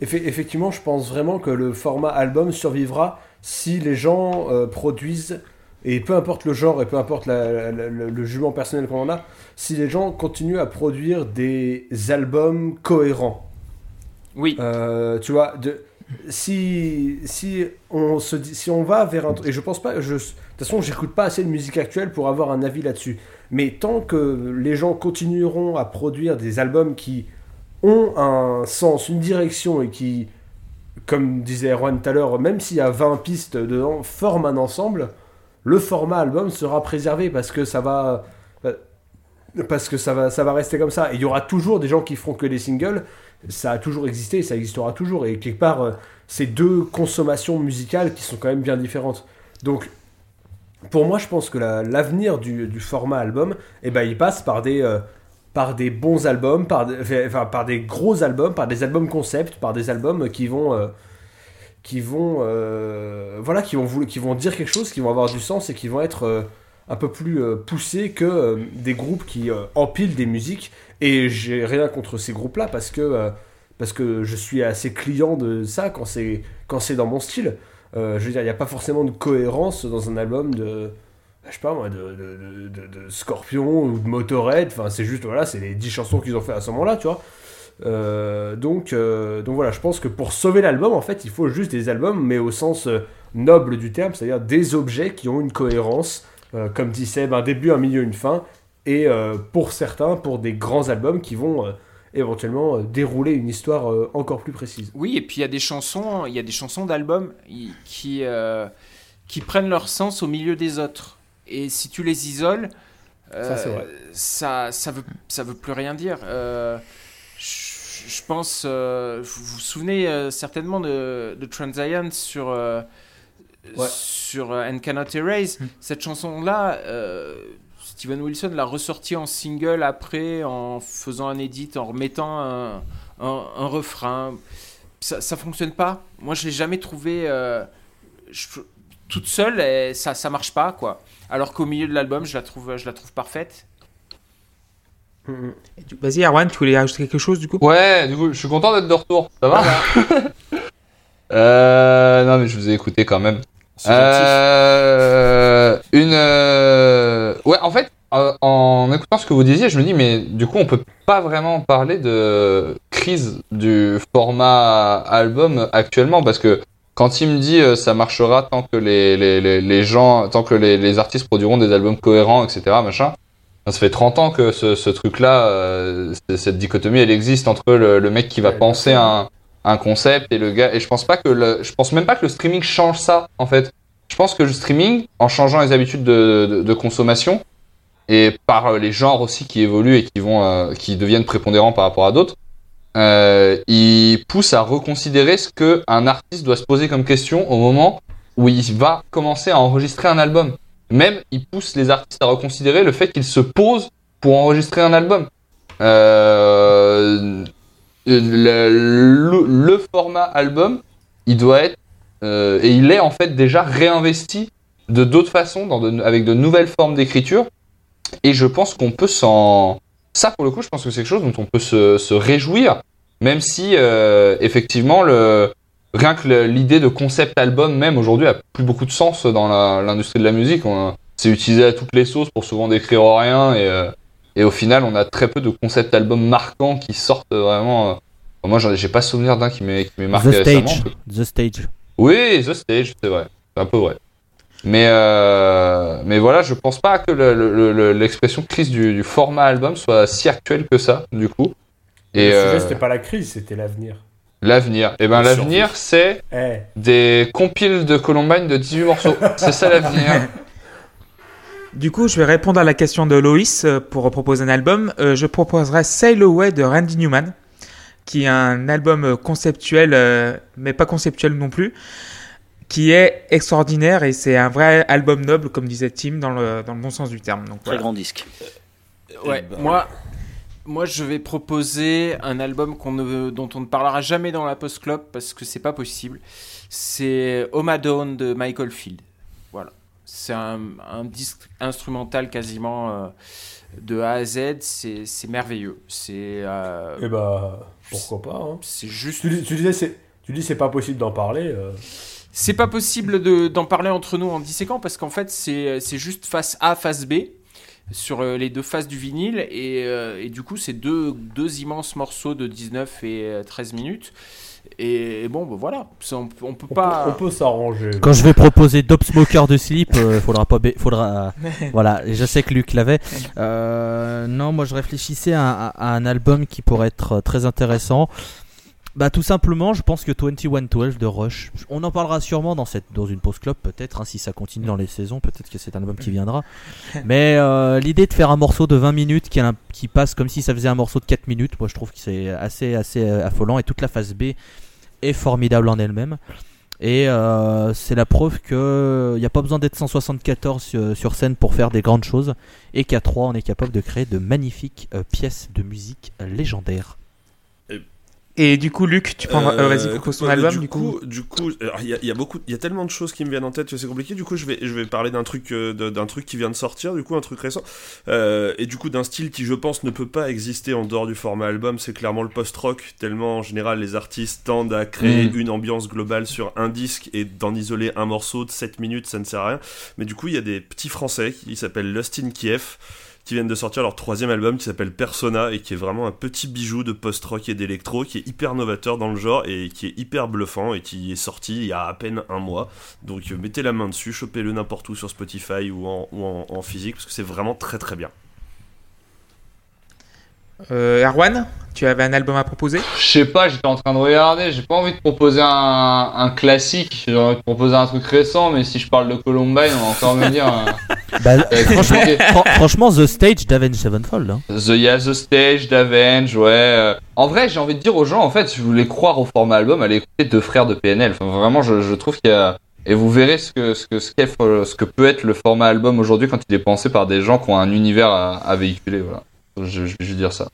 effectivement, je pense vraiment que le format album survivra si les gens euh, produisent, et peu importe le genre et peu importe la- la- la- le jugement personnel qu'on en a, si les gens continuent à produire des albums cohérents. Oui. Euh, tu vois, de, si, si, on se dit, si on va vers un... Et je pense pas... Je, de toute façon, j'écoute pas assez de musique actuelle pour avoir un avis là-dessus. Mais tant que les gens continueront à produire des albums qui ont un sens, une direction et qui, comme disait Erwan tout à l'heure, même s'il y a 20 pistes dedans, forment un ensemble, le format album sera préservé parce que ça va... Parce que ça va, ça va rester comme ça. Et il y aura toujours des gens qui feront que des singles. Ça a toujours existé, ça existera toujours. Et quelque part, euh, c'est deux consommations musicales qui sont quand même bien différentes. Donc, pour moi, je pense que la- l'avenir du, du format album, eh ben, il passe par des, euh, par des bons albums, par, enfin, par des gros albums, par des albums concept, par des albums qui vont, euh, qui vont, euh, voilà, qui vont, qui vont dire quelque chose, qui vont avoir du sens et qui vont être euh, un peu plus poussés que des groupes qui empilent des musiques. Et j'ai rien contre ces groupes-là parce que, parce que je suis assez client de ça quand c'est quand c'est dans mon style. Je veux dire, il n'y a pas forcément de cohérence dans un album de, je sais pas moi, de, de, de- Scorpion ou de Motorhead. Enfin, c'est juste, voilà, c'est les 10 chansons qu'ils ont fait à ce moment-là, tu vois. Euh, donc, euh, donc voilà, je pense que pour sauver l'album, en fait, il faut juste des albums, mais au sens euh, noble du terme, c'est-à-dire des objets qui ont une cohérence comme dit Seb, un début, un milieu, une fin. Et pour certains, pour des grands albums qui vont éventuellement dérouler une histoire encore plus précise. Oui, et puis il y a des chansons, il y a des chansons d'albums qui, qui prennent leur sens au milieu des autres. Et si tu les isoles, euh, Ça, c'est vrai. ça, ça veut, ça veut plus rien dire. Euh, je, je pense, euh, vous vous souvenez euh, certainement de, de Transiant sur, euh, Ouais. sur euh, And Cannot Erase. Cette chanson-là, euh, Steven Wilson l'a ressortie en single après, en faisant un edit, en remettant un, un, un refrain. Ça, ça fonctionne pas. Moi, je l'ai jamais trouvé euh, je- toute seule. Et ça, ça marche pas, quoi. Alors qu'au milieu de l'album, je la trouve, je la trouve parfaite. Vas-y, Erwan, tu voulais ajouter quelque chose du coup? Ouais, du coup, je suis content d'être de retour. Ça va? Euh, Non, mais je vous ai écouté quand même. Euh, une. euh, Ouais, en fait, euh, en écoutant ce que vous disiez, je me dis, mais du coup, on peut pas vraiment parler de crise du format album actuellement parce que quand il me dit euh, ça marchera tant que les, les, les, les gens, tant que les, les artistes produiront des albums cohérents, etc., machin. Ça fait 30 ans que ce, ce truc-là, euh, cette dichotomie, elle existe entre le, le mec qui va penser un, un concept et le gars. Et je pense pas que le, je pense même pas que le streaming change ça, en fait. Je pense que le streaming, en changeant les habitudes de, de, de consommation et par euh, les genres aussi qui évoluent et qui vont, euh, qui deviennent prépondérants par rapport à d'autres, euh, il pousse à reconsidérer ce que un artiste doit se poser comme question au moment où il va commencer à enregistrer un album. Même, il pousse les artistes à reconsidérer le fait qu'ils se posent pour enregistrer un album. Euh, le, format album, il doit être euh, et il est en fait déjà réinvesti de d'autres façons, avec de nouvelles formes d'écriture. Et je pense qu'on peut s'en. Ça, pour le coup, je pense que c'est quelque chose dont on peut se, se réjouir, même si euh, effectivement le rien que l'idée de concept album même aujourd'hui a plus beaucoup de sens dans l'industrie de la musique. C'est utilisé à toutes les sauces pour souvent décrire rien et euh, et au final on a très peu de concept albums marquants qui sortent vraiment. euh, moi, j'ai pas souvenir d'un qui m'est marqué The récemment. Stage. The Stage. Oui, The Stage, c'est vrai. C'est un peu vrai. Mais, euh, mais voilà, je pense pas que le- le- le- l'expression crise du, du format album soit si actuelle que ça, du coup. Et le sujet, euh, c'était pas la crise, c'était l'avenir. l'avenir. Et ben La l'avenir, c'est Eh, des compiles de Columbine de 18 morceaux. c'est ça l'avenir. Du coup, je vais répondre à la question de Loïs euh, pour proposer un album. Euh, je proposerai Sail Away de Randy Newman, qui est un album conceptuel, euh, mais pas conceptuel non plus, qui est extraordinaire et c'est un vrai album noble, comme disait Tim, dans le, dans le bon sens du terme. Donc, Très voilà. grand disque. Ouais, ben, moi, moi, je vais proposer un album qu'on ne, dont on ne parlera jamais dans la post-club parce que c'est pas possible. C'est Omadone de Michael Field. Voilà. C'est un, un disque instrumental quasiment euh, de A à Z. C'est c'est merveilleux. C'est euh, eh bah, pourquoi pas. hein. c'est juste. Tu, dis- tu disais, c'est, tu dis c'est pas possible d'en parler. euh. C'est pas possible de- d'en parler entre nous en disséquant parce qu'en fait, c'est c'est juste face A, face B sur euh, les deux faces du vinyle et, euh, et du coup, c'est deux, deux immenses morceaux de 19 et euh, 13 minutes. Et, et bon, bah, voilà, Ça, on, on peut pas. on peut s'arranger. Quand je vais proposer Dope Smoker de Sleep, euh, faudra pas. ba- Faudra. voilà, et je sais que Luc l'avait. Euh, non, moi je réfléchissais à, à- à un album qui pourrait être euh, très intéressant. Bah tout simplement, je pense que 2112 de Rush, on en parlera sûrement dans cette dans une pause club peut-être hein, si ça continue dans les saisons, peut-être que c'est un album qui viendra. Mais euh, l'idée de faire un morceau de 20 minutes qui, a un- qui passe comme si ça faisait un morceau de 4 minutes, moi je trouve que c'est assez assez euh, affolant et toute la phase B est formidable en elle-même. Et euh, c'est la preuve que il n'y a pas besoin d'être 174 sur, sur scène pour faire des grandes choses et qu'à 3 on est capable de créer de magnifiques euh, pièces de musique légendaires. Et du coup, Luc, tu prends. Euh, Vas-y, propose ton album. Du, Du coup, du coup, alors, il y, a- il y a beaucoup, il y a tellement de choses qui me viennent en tête que c'est compliqué. Du coup, je vais, je vais parler d'un truc, euh, d'un truc qui vient de sortir, du coup, un truc récent, Euh, et du coup d'un style qui, je pense, ne peut pas exister en dehors du format album. C'est clairement le post-rock. Tellement, en général, les artistes tendent à créer Mm. une ambiance globale sur un disque et d'en isoler un morceau de 7 minutes, ça ne sert à rien. Mais du coup, il y a des petits Français qui s'appellent Lost in Kiev qui viennent de sortir leur troisième album qui s'appelle Persona et qui est vraiment un petit bijou de post-rock et d'électro qui est hyper novateur dans le genre et qui est hyper bluffant et qui est sorti il y a à peine un mois. Donc euh, mettez la main dessus, chopez-le n'importe où sur Spotify ou en, physique parce que c'est vraiment très très bien. Euh, Erwan, tu avais un album à proposer? Je sais pas, j'étais en train de regarder, j'ai pas envie de proposer un, un classique, j'ai envie de proposer un truc récent, mais si je parle de Columbine, on va encore me dire. euh, Bah, euh, franchement, compliqué. fran- franchement, The Stage d'Avenged Sevenfold. Hein. The, yeah, The Stage d'Avenge, ouais. En vrai, j'ai envie de dire aux gens, en fait, si vous voulez croire au format album, allez écouter Deux Frères de PNL. Enfin, vraiment, je, je trouve qu'il y a... Et vous verrez ce que, ce, que, ce que peut être le format album aujourd'hui quand il est pensé par des gens qui ont un univers à, à véhiculer, voilà. Je, je vais juste dire ça.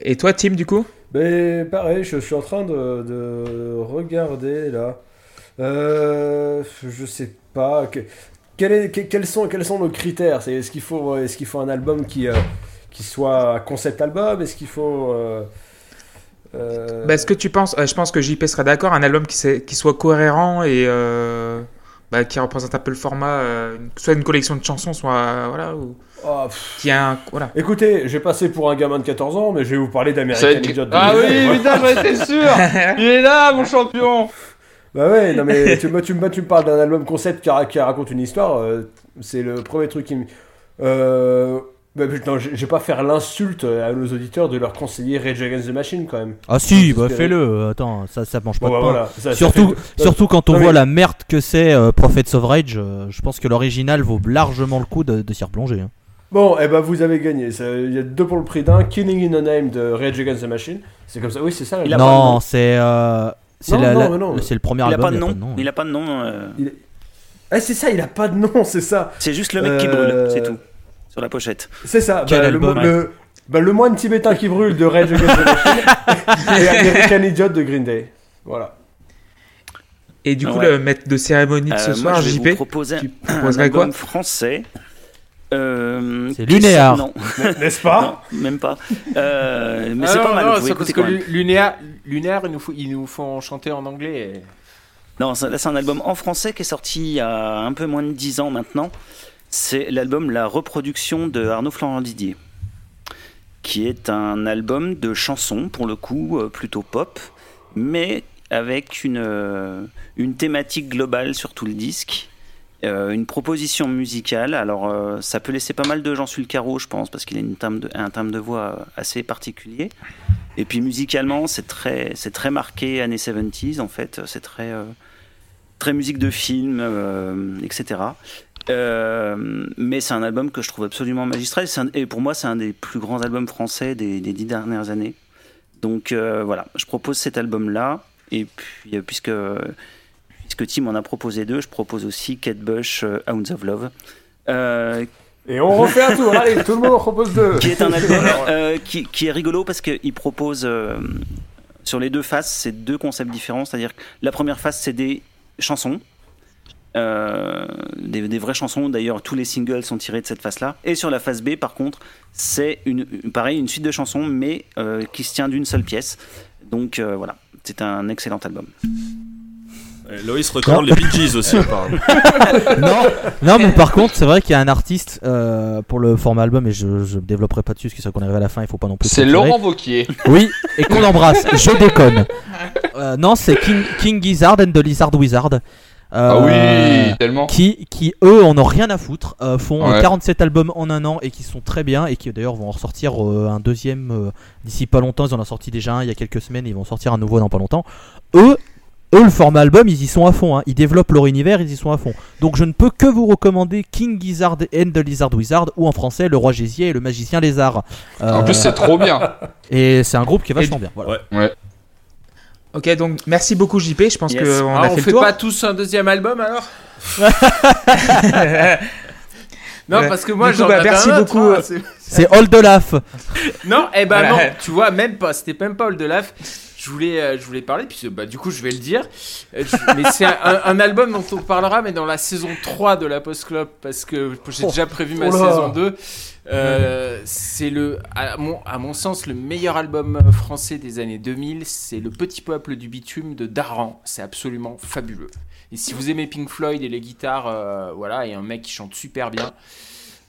Et toi, Tim, du coup? Mais pareil, je suis en train de, de regarder là. Euh, je sais pas. que- quel est- que- quels, sont, quels sont nos critères? C'est- Est-ce qu'il faut, est qu'il faut un album qui, euh, qui soit un concept album? Est-ce qu'il faut. euh, euh, bah, Est-ce que tu penses, euh, je pense que JP sera d'accord, un album qui, qui soit cohérent et euh, bah, qui représente un peu le format, euh, soit une collection de chansons, soit. Voilà, ou oh, qui a un. Voilà. Écoutez, j'ai passé pour un gamin de 14 ans, mais je vais vous parler d'American être- Idiot. de Ah oui, putain, j'en étais sûr Il est là, mon champion Bah ouais, non mais tu, me- tu, me- tu me parles d'un album concept qui, ra- qui raconte une histoire, euh, c'est le premier truc qui me... Euh, bah, putain, je vais pas faire l'insulte à nos auditeurs de leur conseiller Rage Against the Machine quand même. Ah si, bah fais-le. Attends, ça, ça mange pas Bon, bah, de pain. voilà, ça- ça Surtout, fait- surtout quand on Non, mais- voit la merde que c'est euh, Prophets of Rage, euh, je pense que l'original vaut largement le coup de, de s'y replonger. hein. Bon, et ben vous avez gagné. Ça- Il y a deux pour le prix d'un. Killing in the Name de Rage Against the Machine. C'est comme ça. Oui, c'est ça. Il a pas de Non, nom. c'est euh, c'est Non, la- non, la- mais non. c'est le premier Il a album. pas de il a nom. Il a pas de nom. euh, Ah, c'est ça. Il a pas de nom. C'est ça. C'est juste le mec qui Euh, brûle, c'est tout. Sur la pochette. C'est ça. Quel Bah, le, album, mo- le, bah, le moine tibétain qui brûle de Rage Against the Machine et American Idiot de Green Day. Voilà. Et du coup, Ouais. le maître de cérémonie de ce Euh, soir, moi, je vais JP, vous proposer tu un proposerais quoi français. Euh, C'est Non, N'est-ce pas non, même pas. Euh, mais Ah c'est pas mal. non, vous parce que quand même. Lu- Lunaire, Lunaire, ils nous, font, ils nous font chanter en anglais. et- Non, ça- là c'est un album en français qui est sorti il y a un peu moins de 10 ans maintenant. C'est l'album La reproduction de Arnaud Florent Didier, qui est un album de chansons pour le coup euh, plutôt pop, mais avec une, euh, une thématique globale sur tout le disque. Euh, une proposition musicale, alors euh, ça peut laisser pas mal de gens sur le carreau, je pense, parce qu'il a une timbre un timbre de voix euh, assez particulier. Et puis musicalement, c'est très, c'est très marqué années 70s en fait. C'est très, très musique de film, etc. Mais c'est un album que je trouve absolument magistral. Et pour moi, c'est un des plus grands albums français des, des dix dernières années. Donc voilà, je propose cet album-là. Et puis, puisque, puisque Tim en a proposé deux, je propose aussi Kate Bush, euh, Hounds of Love. Euh, Et on refait un tour. Allez, tout le monde en propose deux. qui est un album euh, qui, qui est rigolo parce qu'il propose euh, sur les deux faces, c'est deux concepts différents. C'est-à-dire que la première face, c'est des chansons, euh, des, des vraies chansons. D'ailleurs, tous les singles sont tirés de cette face-là. Et sur la face B, par contre, c'est une, pareil, une suite de chansons, mais qui se tient d'une seule pièce. Donc voilà, c'est un excellent album. Euh, Loïs recommande les Bee Gees aussi, apparemment. non, non, mais par contre, c'est vrai qu'il y a un artiste euh, pour le format album, et je, je développerai pas dessus, parce que ça qu'on arrive à la fin, il faut pas non plus. C'est. Laurent Vauquier. Oui, et qu'on embrasse. je déconne. Euh, non, c'est King, King Gizzard and the Lizard Wizard. Euh, Ah oui, tellement. Qui, qui eux en ont rien à foutre, euh, font euh, Ouais. 47 albums en un an et qui sont très bien et qui d'ailleurs vont en ressortir euh, un deuxième euh, d'ici pas longtemps. Ils en ont sorti déjà un il y a quelques semaines, ils vont sortir un nouveau dans pas longtemps. Eux, eux le format album, ils y sont à fond. hein. Ils développent leur univers, ils y sont à fond. Donc je ne peux que vous recommander King Gizzard and the Lizard Wizard ou en français Le Roi Gésier et le Magicien Lézard. En Euh, plus, c'est trop bien. et c'est un groupe qui est vachement bien. Voilà. Ouais. Ok, donc merci beaucoup JP. Je pense Yes. qu'on Ah, a on fait fait le tour. pas tous un deuxième album alors Non, Ouais. parce que moi j'en bah, avais merci un autre, beaucoup. hein, c'est- the Laugh. Non, eh ben Voilà. non, tu vois, même pas, c'était même pas All de Laf. Je voulais, euh, je voulais parler, puis bah, du coup, je vais le dire. Euh, je- mais c'est un, un- un album dont on parlera, mais dans la saison 3 de la Post Club, parce que j'ai Oh. déjà prévu ma Oh saison 2. Euh, c'est le, à mon, à mon sens, le meilleur album euh, français des années 2000. C'est Le Petit Peuple du Bitume de Daran. C'est absolument fabuleux. Et si vous aimez Pink Floyd et les guitares, euh, voilà, et un mec qui chante super bien.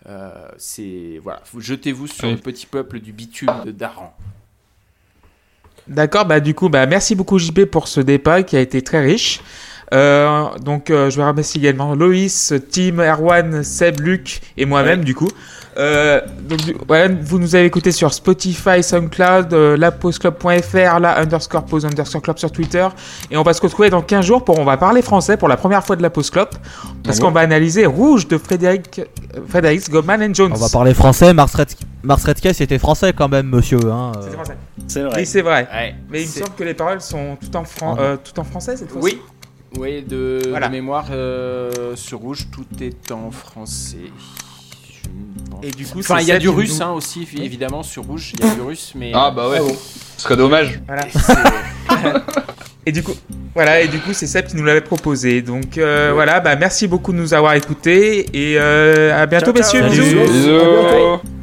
Euh, c'est voilà, vous- jetez-vous sur Oui. le petit peuple du bitume de Daran. D'accord, bah du coup, bah merci beaucoup JP pour ce débat qui a été très riche. Euh, donc euh, je vais remercier également Loïs, Tim, Erwan, Seb, Luc et moi-même du coup. Euh, donc du- voilà, vous nous avez écouté sur Spotify, SoundCloud, euh, laposeclub.fr, la underscore pause underscore club sur Twitter et on va se retrouver dans 15 jours pour on va parler français pour la première fois de la pause club parce Ah qu'on va analyser Rouge de Frédéric, Frédéric Goldman and Jones. On va parler français. Mars, Red... Mars c'était français quand même, monsieur. Hein. euh. C'était français. C'est vrai. Oui, c'est vrai. Ouais, Mais il me semble que les paroles sont tout en, fran- Ah. euh, tout en français cette fois-ci. Oui, oui, de, Voilà. de mémoire euh, sur rouge, tout est en français. Et du coup, Enfin, c'est il y a du russe nous- hein, aussi, évidemment, sur rouge, il y a du russe, mais. Ah bah ouais, ce serait dommage. Voilà. Et du coup, voilà, et du coup, c'est Seb qui nous l'avait proposé. Donc euh, voilà, bah merci beaucoup de nous avoir écoutés et euh, à bientôt, Ciao, ciao. messieurs. Bisous.